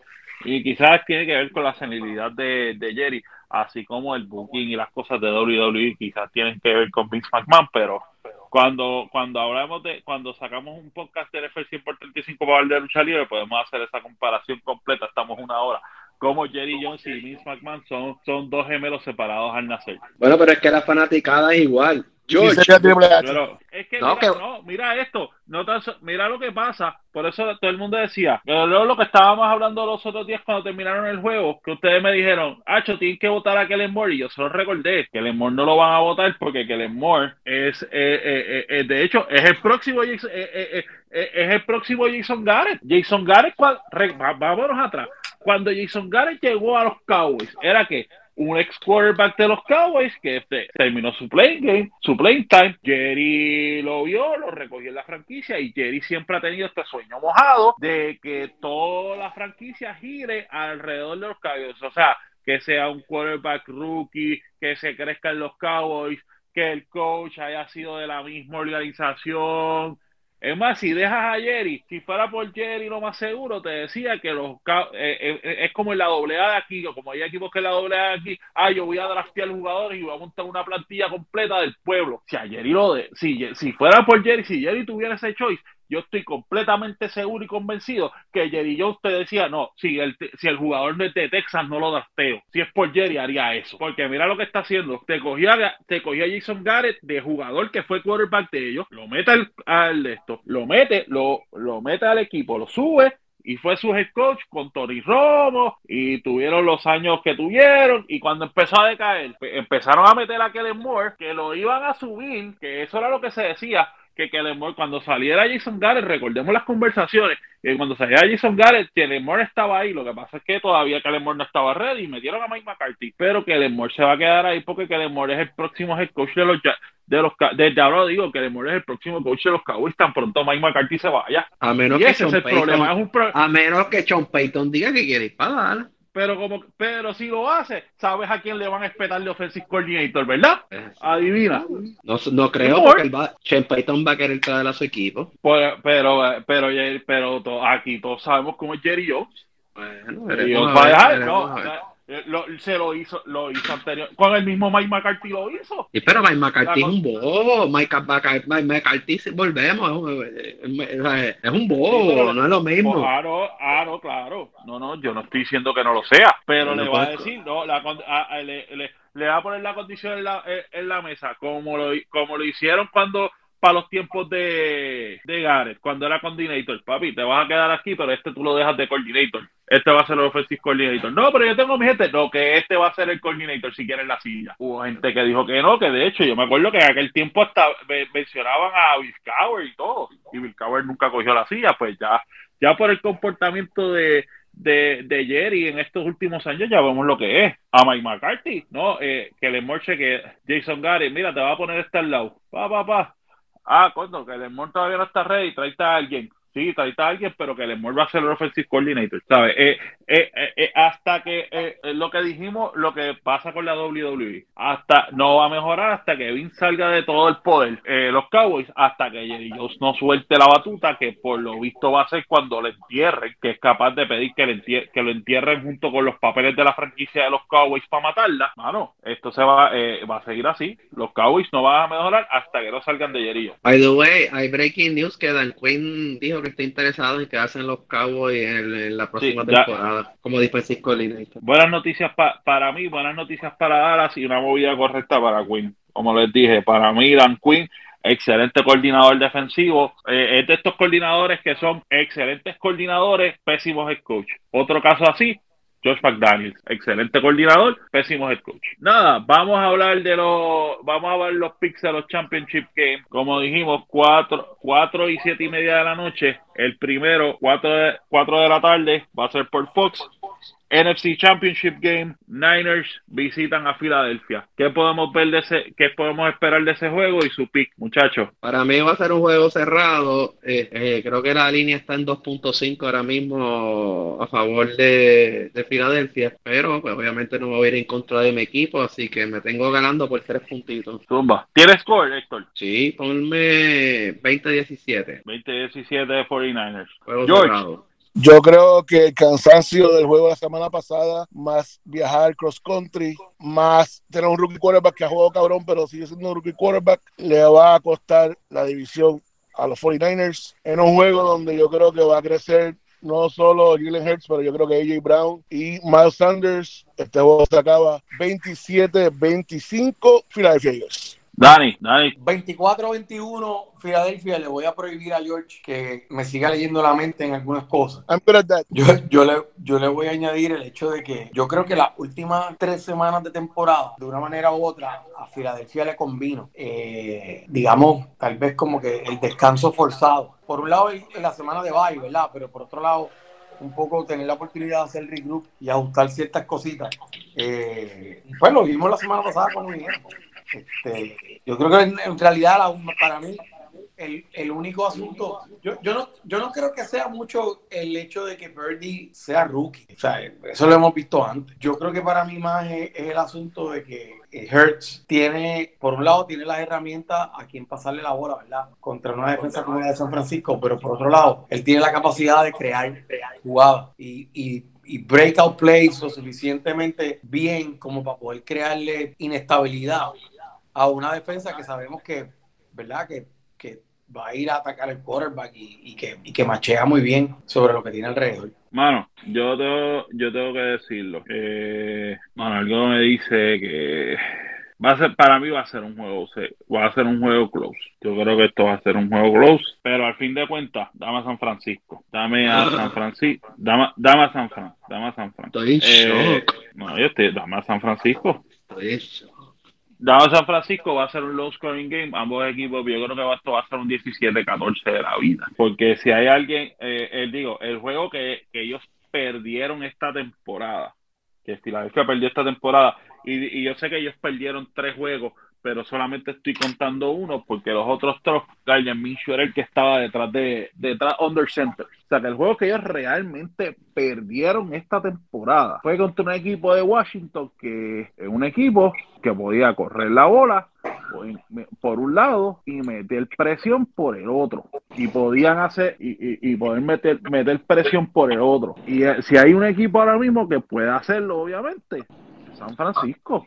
Y quizás tiene que ver con la senilidad de Jerry así como el booking y las cosas de WWE quizás tienen que ver con Vince McMahon, pero cuando cuando hablamos de cuando sacamos un podcast de NFL 100 por 35 para hablar de lucha libre podemos hacer esa comparación completa estamos una hora. Como Jerry Jones y Vince McMahon son, son dos gemelos separados al nacer. Bueno pero es que la fanaticada es igual George, pero es que, mira, mira esto, no mira lo que pasa. Por eso todo el mundo decía, pero lo que estábamos hablando los otros días cuando terminaron el juego, que ustedes me dijeron, Acho, tienen que votar a Kellen Moore. Y yo se lo recordé, Kellen Moore no lo van a votar porque Kellen Moore es, eh, eh, eh, de hecho, es el próximo Jason, es el próximo Jason Garrett. Jason Garrett, vámonos atrás. Cuando Jason Garrett llegó a los Cowboys, era que un ex quarterback de los Cowboys que este, terminó su playing game, su playing time. Jerry lo vio, lo recogió en la franquicia y Jerry siempre ha tenido este sueño mojado de que toda la franquicia gire alrededor de los Cowboys. O sea, que sea un quarterback rookie, que se crezca en los Cowboys, que el coach haya sido de la misma organización, es más, si dejas a Jerry, si fuera por Jerry lo más seguro, te decía que los eh, eh, eh, es como en la doble A de aquí, como hay equipos que en la doble A de aquí, ah, yo voy a draftear jugadores y voy a montar una plantilla completa del pueblo. Si a Jerry lo de, si, si fuera por Jerry, si Jerry tuviera ese choice, yo estoy completamente seguro y convencido que Jerry Jones te decía, no, si el, si el jugador de Texas no lo drafteo, si es por Jerry haría eso. Porque mira lo que está haciendo, te cogía, te cogía Jason Garrett de jugador que fue quarterback de ellos, lo mete al, de esto, lo mete, lo, lo mete al equipo, lo sube y fue su head coach con Tony Romo y tuvieron los años que tuvieron y cuando empezó a decaer empezaron a meter a Kellen Moore que lo iban a subir que eso era lo que se decía que Kellen Moore, cuando saliera Jason Garrett, recordemos las conversaciones, que cuando saliera Jason Garrett, Kellen Moore estaba ahí, lo que pasa es que todavía Kellen Moore no estaba ready y metieron a Mike McCarthy, pero Kellen Moore se va a quedar ahí porque Kellen Moore es el próximo head coach de los de los desde ahora digo que Moore es el próximo coach de los Cowboys tan pronto Mike McCarthy se vaya. A menos que ese es el problema, es un a menos que Sean Payton diga que quiere ir para pero como pero si lo hace, sabes a quién le van a espetar de offensive coordinator, ¿verdad? Adivina. No, no creo porque el va, Payton va a querer traer a su equipo. Pues, pero, pero, pero, aquí todos sabemos cómo es Jerry Jones. Bueno, Jerry va a dejar, no, eh, lo, se lo hizo, lo hizo anterior. Con el mismo Mike McCarthy lo hizo. Y pero Mike McCarthy es un bobo. Mike, McCarthy, volvemos, es un bobo, no es lo mismo. Claro, claro, claro. No, no, yo no estoy diciendo que no lo sea, pero le va a decir, no, la, le, le, le, va a poner la condición en la, en la mesa, como lo, como lo hicieron cuando para los tiempos de, de Gareth, cuando era coordinator. Papi, te vas a quedar aquí, pero este tú lo dejas de coordinator. Este va a ser el offensive coordinator. No, pero yo tengo mi gente. No, que este va a ser el coordinator si quieren la silla. Hubo gente que dijo que no, que de hecho yo me acuerdo que en aquel tiempo hasta mencionaban a Bill Cowher y todo. Y Bill Cowher nunca cogió la silla. Pues ya, ya por el comportamiento de, de, Jerry en estos últimos años ya vemos lo que es. A Mike McCarthy, ¿no? Eh, que le morche que Jason Gary, mira, te va a poner este al lado. Pa, pa, pa ah, cuando que el Lemon todavía no está ready, trae a alguien sí, trae a alguien, pero que Lemore va a ser el offensive coordinator, ¿sabes? Eh, eh, eh, hasta que lo que dijimos, lo que pasa con la WWE, hasta no va a mejorar hasta que Vince salga de todo el poder, los Cowboys, hasta que Jerry Jones no suelte la batuta, que por lo visto va a ser cuando le entierren, que es capaz de pedir que, le que lo entierren junto con los papeles de la franquicia de los Cowboys para matarla. Mano, esto se va, va a seguir así. Los Cowboys no van a mejorar hasta que no salgan de Jerry By the way, hay breaking news que Dan Quinn dijo que está interesado en que hacen los Cowboys en, la próxima temporada como defensive coordinator. Buenas noticias para mí, buenas noticias para Dallas y una movida correcta para Quinn. Como les dije, para mí Dan Quinn excelente coordinador defensivo. Eh, es de estos coordinadores que son excelentes coordinadores, pésimos head coach. Otro caso así, Josh McDaniels, excelente coordinador, pésimo head coach. Nada, vamos a hablar de los, vamos a ver los picks los Championship Games. Como dijimos, 4, 4 y 7 y media de la noche. El primero, 4 de, 4 de la tarde, va a ser por Fox. NFC Championship Game, Niners visitan a Filadelfia. ¿Qué podemos ver de ese, qué podemos esperar de ese juego y su pick, muchachos? Para mí va a ser un juego cerrado. Eh, eh, creo que la línea está en 2.5 ahora mismo a favor de, Filadelfia, pero pues, obviamente no me voy a ir en contra de mi equipo, así que me tengo ganando por tres puntitos. Zumba. ¿Tienes score, Héctor? Sí, ponme 20-17. 20-17 de 49ers. Juego cerrado. Yo creo que el cansancio del juego de la semana pasada, más viajar cross country, más tener un rookie quarterback que ha jugado cabrón, pero sigue siendo un rookie quarterback, le va a costar la división a los 49ers en un juego donde yo creo que va a crecer no solo Jalen Hurts, pero yo creo que AJ Brown y Miles Sanders. Este juego se acaba 27-25 Philadelphia Eagles. Dani, Dani. 24-21, Filadelfia, le voy a prohibir a George que me siga leyendo la mente en algunas cosas. Yo, yo, le, yo le voy a añadir el hecho de que yo creo que las últimas tres semanas de temporada, de una manera u otra, a Filadelfia le convino, eh, digamos, tal vez como que el descanso forzado. Por un lado, en la semana de bye, ¿verdad? Pero por otro lado, un poco tener la oportunidad de hacer regroup y ajustar ciertas cositas. Eh, pues lo vimos la semana pasada con Miguel. Este, yo creo que en, realidad, para mí, el, único asunto, yo, yo, no, yo no creo que sea mucho el hecho de que Birdie sea rookie. O sea, eso lo hemos visto antes. Yo creo que para mí más es, el asunto de que Hertz tiene, por un lado, tiene las herramientas a quien pasarle la bola, ¿verdad? Contra una defensa como la de San Francisco, pero por otro lado, él tiene la capacidad de crear jugadas y, y y breakout plays lo suficientemente bien como para poder crearle inestabilidad a una defensa que sabemos que, ¿verdad? Que, que va a ir a atacar el quarterback y, que, y que machea muy bien sobre lo que tiene alrededor. Mano, yo tengo, yo tengo que decirlo. Eh, mano, algo me dice que va a ser, para mí va a ser un juego, va a ser un juego close. Yo creo que esto va a ser un juego close, pero al fin de cuentas, dame a San Francisco, dame a San Francisco, dame, a San Francisco, dame a San Francisco. Estoy en eh, No, yo estoy, dame a San Francisco. Estoy Dado San Francisco va a ser un low scoring game, ambos equipos, yo creo que va a ser un 17-14 de la vida. Porque si hay alguien, eh, digo, el juego que, ellos perdieron esta temporada, que Filadelfia perdió esta temporada, y, yo sé que ellos perdieron tres juegos, pero solamente estoy contando uno porque los otros tres, Garden Minshew era el que estaba detrás de detrás under center. O sea que el juego que ellos realmente perdieron esta temporada fue contra un equipo de Washington que es un equipo que podía correr la bola por un lado y meter presión por el otro y podían hacer y, y, poder meter meter presión por el otro y eh, si hay un equipo ahora mismo que puede hacerlo obviamente San Francisco.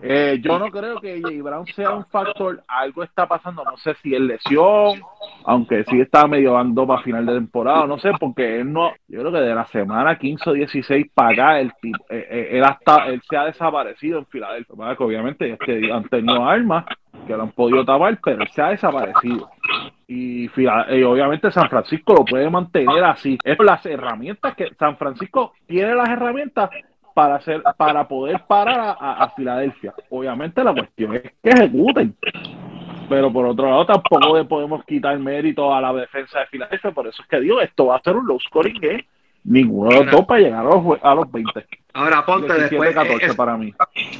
Eh, yo no creo que J. Brown sea un factor. Algo está pasando. No sé si es lesión, aunque sí está medio dando para final de temporada. No sé, porque él no. Yo creo que de la semana 15 o 16 para acá, él, eh, eh, él, hasta, él se ha desaparecido en Filadelfia. Que obviamente este, han tenido armas que lo han podido tapar, pero él se ha desaparecido. Y, y, obviamente San Francisco lo puede mantener así. Es las herramientas que San Francisco tiene las herramientas para hacer para poder parar a, Filadelfia. Obviamente la cuestión es que ejecuten. Pero por otro lado tampoco le podemos quitar mérito a la defensa de Filadelfia, por eso es que digo, esto va a ser un low scoring game. Ninguno de los dos para llegar a los, a los 20. Ahora ponte después 14 para mí.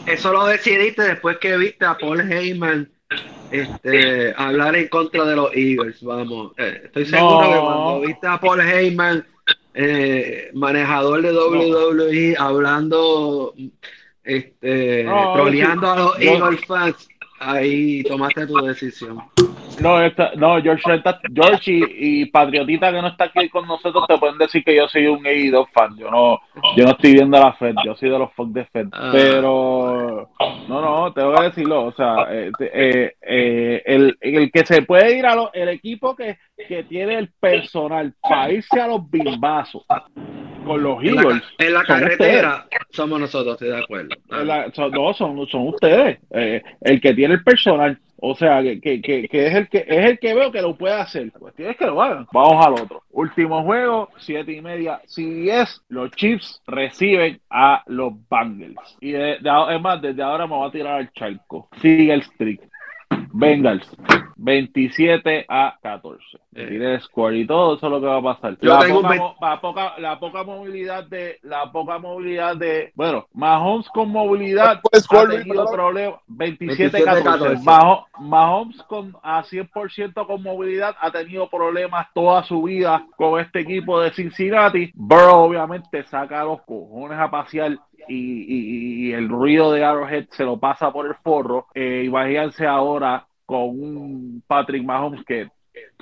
Eso lo decidiste después que viste a Paul Heyman este, hablar en contra de los Eagles, vamos. Eh, estoy seguro que cuando viste a Paul Heyman, eh, manejador de WWE, hablando, este, troleando a los Eagles fans, ahí tomaste tu decisión. No, esta, no George, George y, Patriotita que no está aquí con nosotros te pueden decir que yo soy un AEW fan. Yo no, yo no estoy viendo la Fed, yo soy de los fuck de Fed. Ah. Pero, no, no, tengo que decirlo. O sea, eh, eh, eh, el, el, que se puede ir a lo, el equipo que, que tiene el personal para irse a los bimbazos con los Eagles. En la, carretera somos nosotros, estoy de acuerdo. son, no, son, son ustedes. el que tiene el personal o sea, que, que, que, es el que es el que veo que lo puede hacer. La cuestión es que lo hagan. Vamos al otro. Último juego, siete y media. Si es, los Chiefs reciben a los Bengals. Y de, es más, desde ahora me voy a tirar al charco. Sigue el streak. Bengals 27 a 14. Eh. score y todo eso es lo que va a pasar. La poca, la, poca, movilidad de la poca movilidad de bueno, Mahomes con movilidad ha tenido problemas 27 14. Mahomes con a 100% con movilidad ha tenido problemas toda su vida con este equipo de Cincinnati. Burrow obviamente saca los cojones a pasear y, el ruido de Arrowhead se lo pasa por el forro. Eh, imagínense ahora con un Patrick Mahomes que,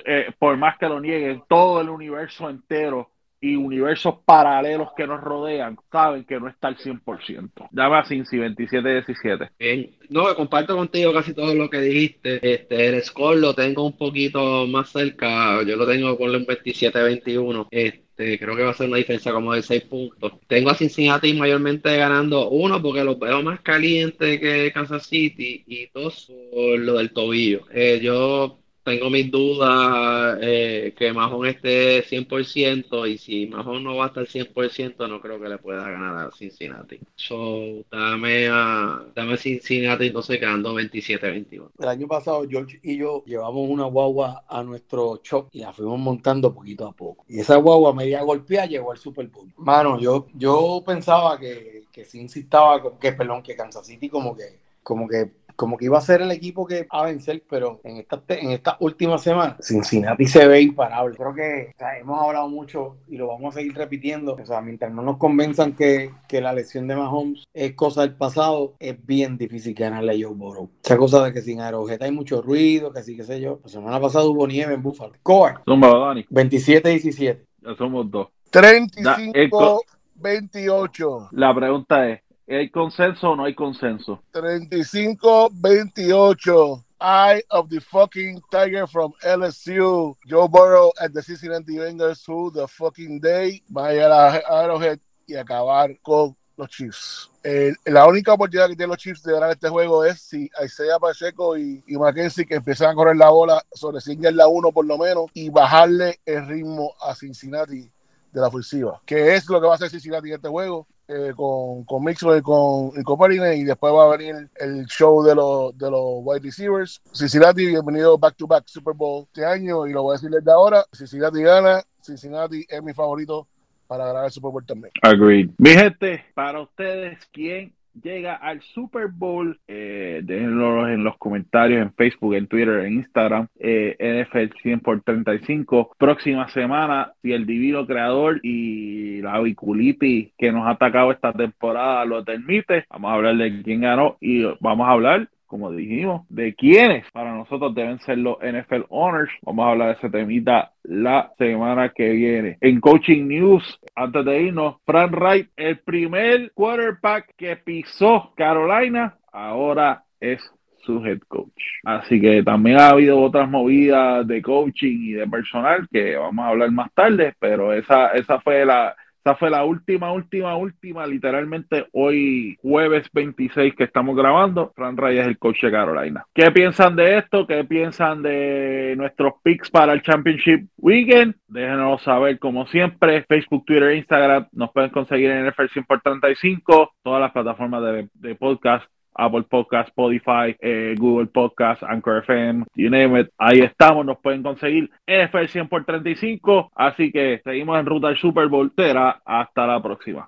eh, por más que lo nieguen, todo el universo entero y universos paralelos que nos rodean saben que no está al 100%. Llama a Cincy 27-17. Bien, no, comparto contigo casi todo lo que dijiste. Este, el score lo tengo un poquito más cerca, yo lo tengo con un 27-21. Este, creo que va a ser una diferencia como de 6 puntos. Tengo a Cincinnati mayormente ganando uno porque los veo más calientes que Kansas City y dos por lo del tobillo. Eh, yo tengo mis dudas eh, que Mahon esté 100% y si Mahon no va a estar 100% no creo que le pueda ganar a Cincinnati. So, dame a dame Cincinnati entonces quedando 27-21. El año pasado George y yo llevamos una guagua a nuestro shop y la fuimos montando poquito a poco. Y esa guagua media golpeada llegó al Super Bowl. Mano, yo, yo pensaba que, que Cincy estaba, que perdón, que Kansas City como que como que como que iba a ser el equipo que va a vencer, pero en esta, en esta última semana Cincinnati se ve imparable. Creo que hemos hablado mucho y lo vamos a seguir repitiendo. O sea, mientras no nos convenzan que, que la lesión de Mahomes es cosa del pasado, es bien difícil ganarle a Joe Burrow. Esa cosa de que sin aerojeta hay mucho ruido, que sí, qué sé yo. La semana pasada hubo nieve en Buffalo. Core. 27-17. Ya somos dos. 35-28. La pregunta es, ¿Hay consenso o no hay consenso? 35-28. Eye of the fucking Tiger from LSU. Joe Burrow at the Cincinnati Bengals who the fucking day. Vaya a Arrowhead y acabar con los Chiefs. la única oportunidad que tienen los Chiefs de ganar este juego es si Isaiah Pacheco y, y Mackenzie que empiezan a correr la bola sobre 100 la 1 por lo menos y bajarle el ritmo a Cincinnati de la ofensiva, que es lo que va a hacer Cincinnati en este juego. Eh, con, con Mixwell y con, y y después va a venir el show de los, de los wide receivers. Cincinnati, bienvenido back to back Super Bowl este año y lo voy a decir desde ahora. Cincinnati gana, Cincinnati es mi favorito para ganar el Super Bowl también. Agreed. Mi gente, para ustedes, ¿quién llega al Super Bowl. Eh, déjenlo en los comentarios en Facebook, en Twitter, en Instagram. Eh, NFL 100 por 35. Próxima semana, si el divino creador y la biculitis que nos ha atacado esta temporada lo permite, vamos a hablar de quién ganó y vamos a hablar como dijimos, de quiénes para nosotros deben ser los NFL Honors. Vamos a hablar de ese temita la semana que viene. En Coaching News, antes de irnos, Frank Wright, el primer quarterback que pisó Carolina, ahora es su head coach. Así que también ha habido otras movidas de coaching y de personal que vamos a hablar más tarde, pero esa, esa fue la, esta fue la última, última, última, literalmente hoy jueves 26 que estamos grabando. Fran Ray es el coach de Carolina. ¿Qué piensan de esto? ¿Qué piensan de nuestros picks para el Championship Weekend? Déjenos saber como siempre. Facebook, Twitter, Instagram. Nos pueden conseguir en NFL 100 por 35. Todas las plataformas de, de podcast Apple Podcast, Spotify, eh, Google Podcast, Anchor FM, you name it. Ahí estamos, nos pueden conseguir NFL 100 por 35. Así que seguimos en ruta al Super Bowl. Hasta la próxima.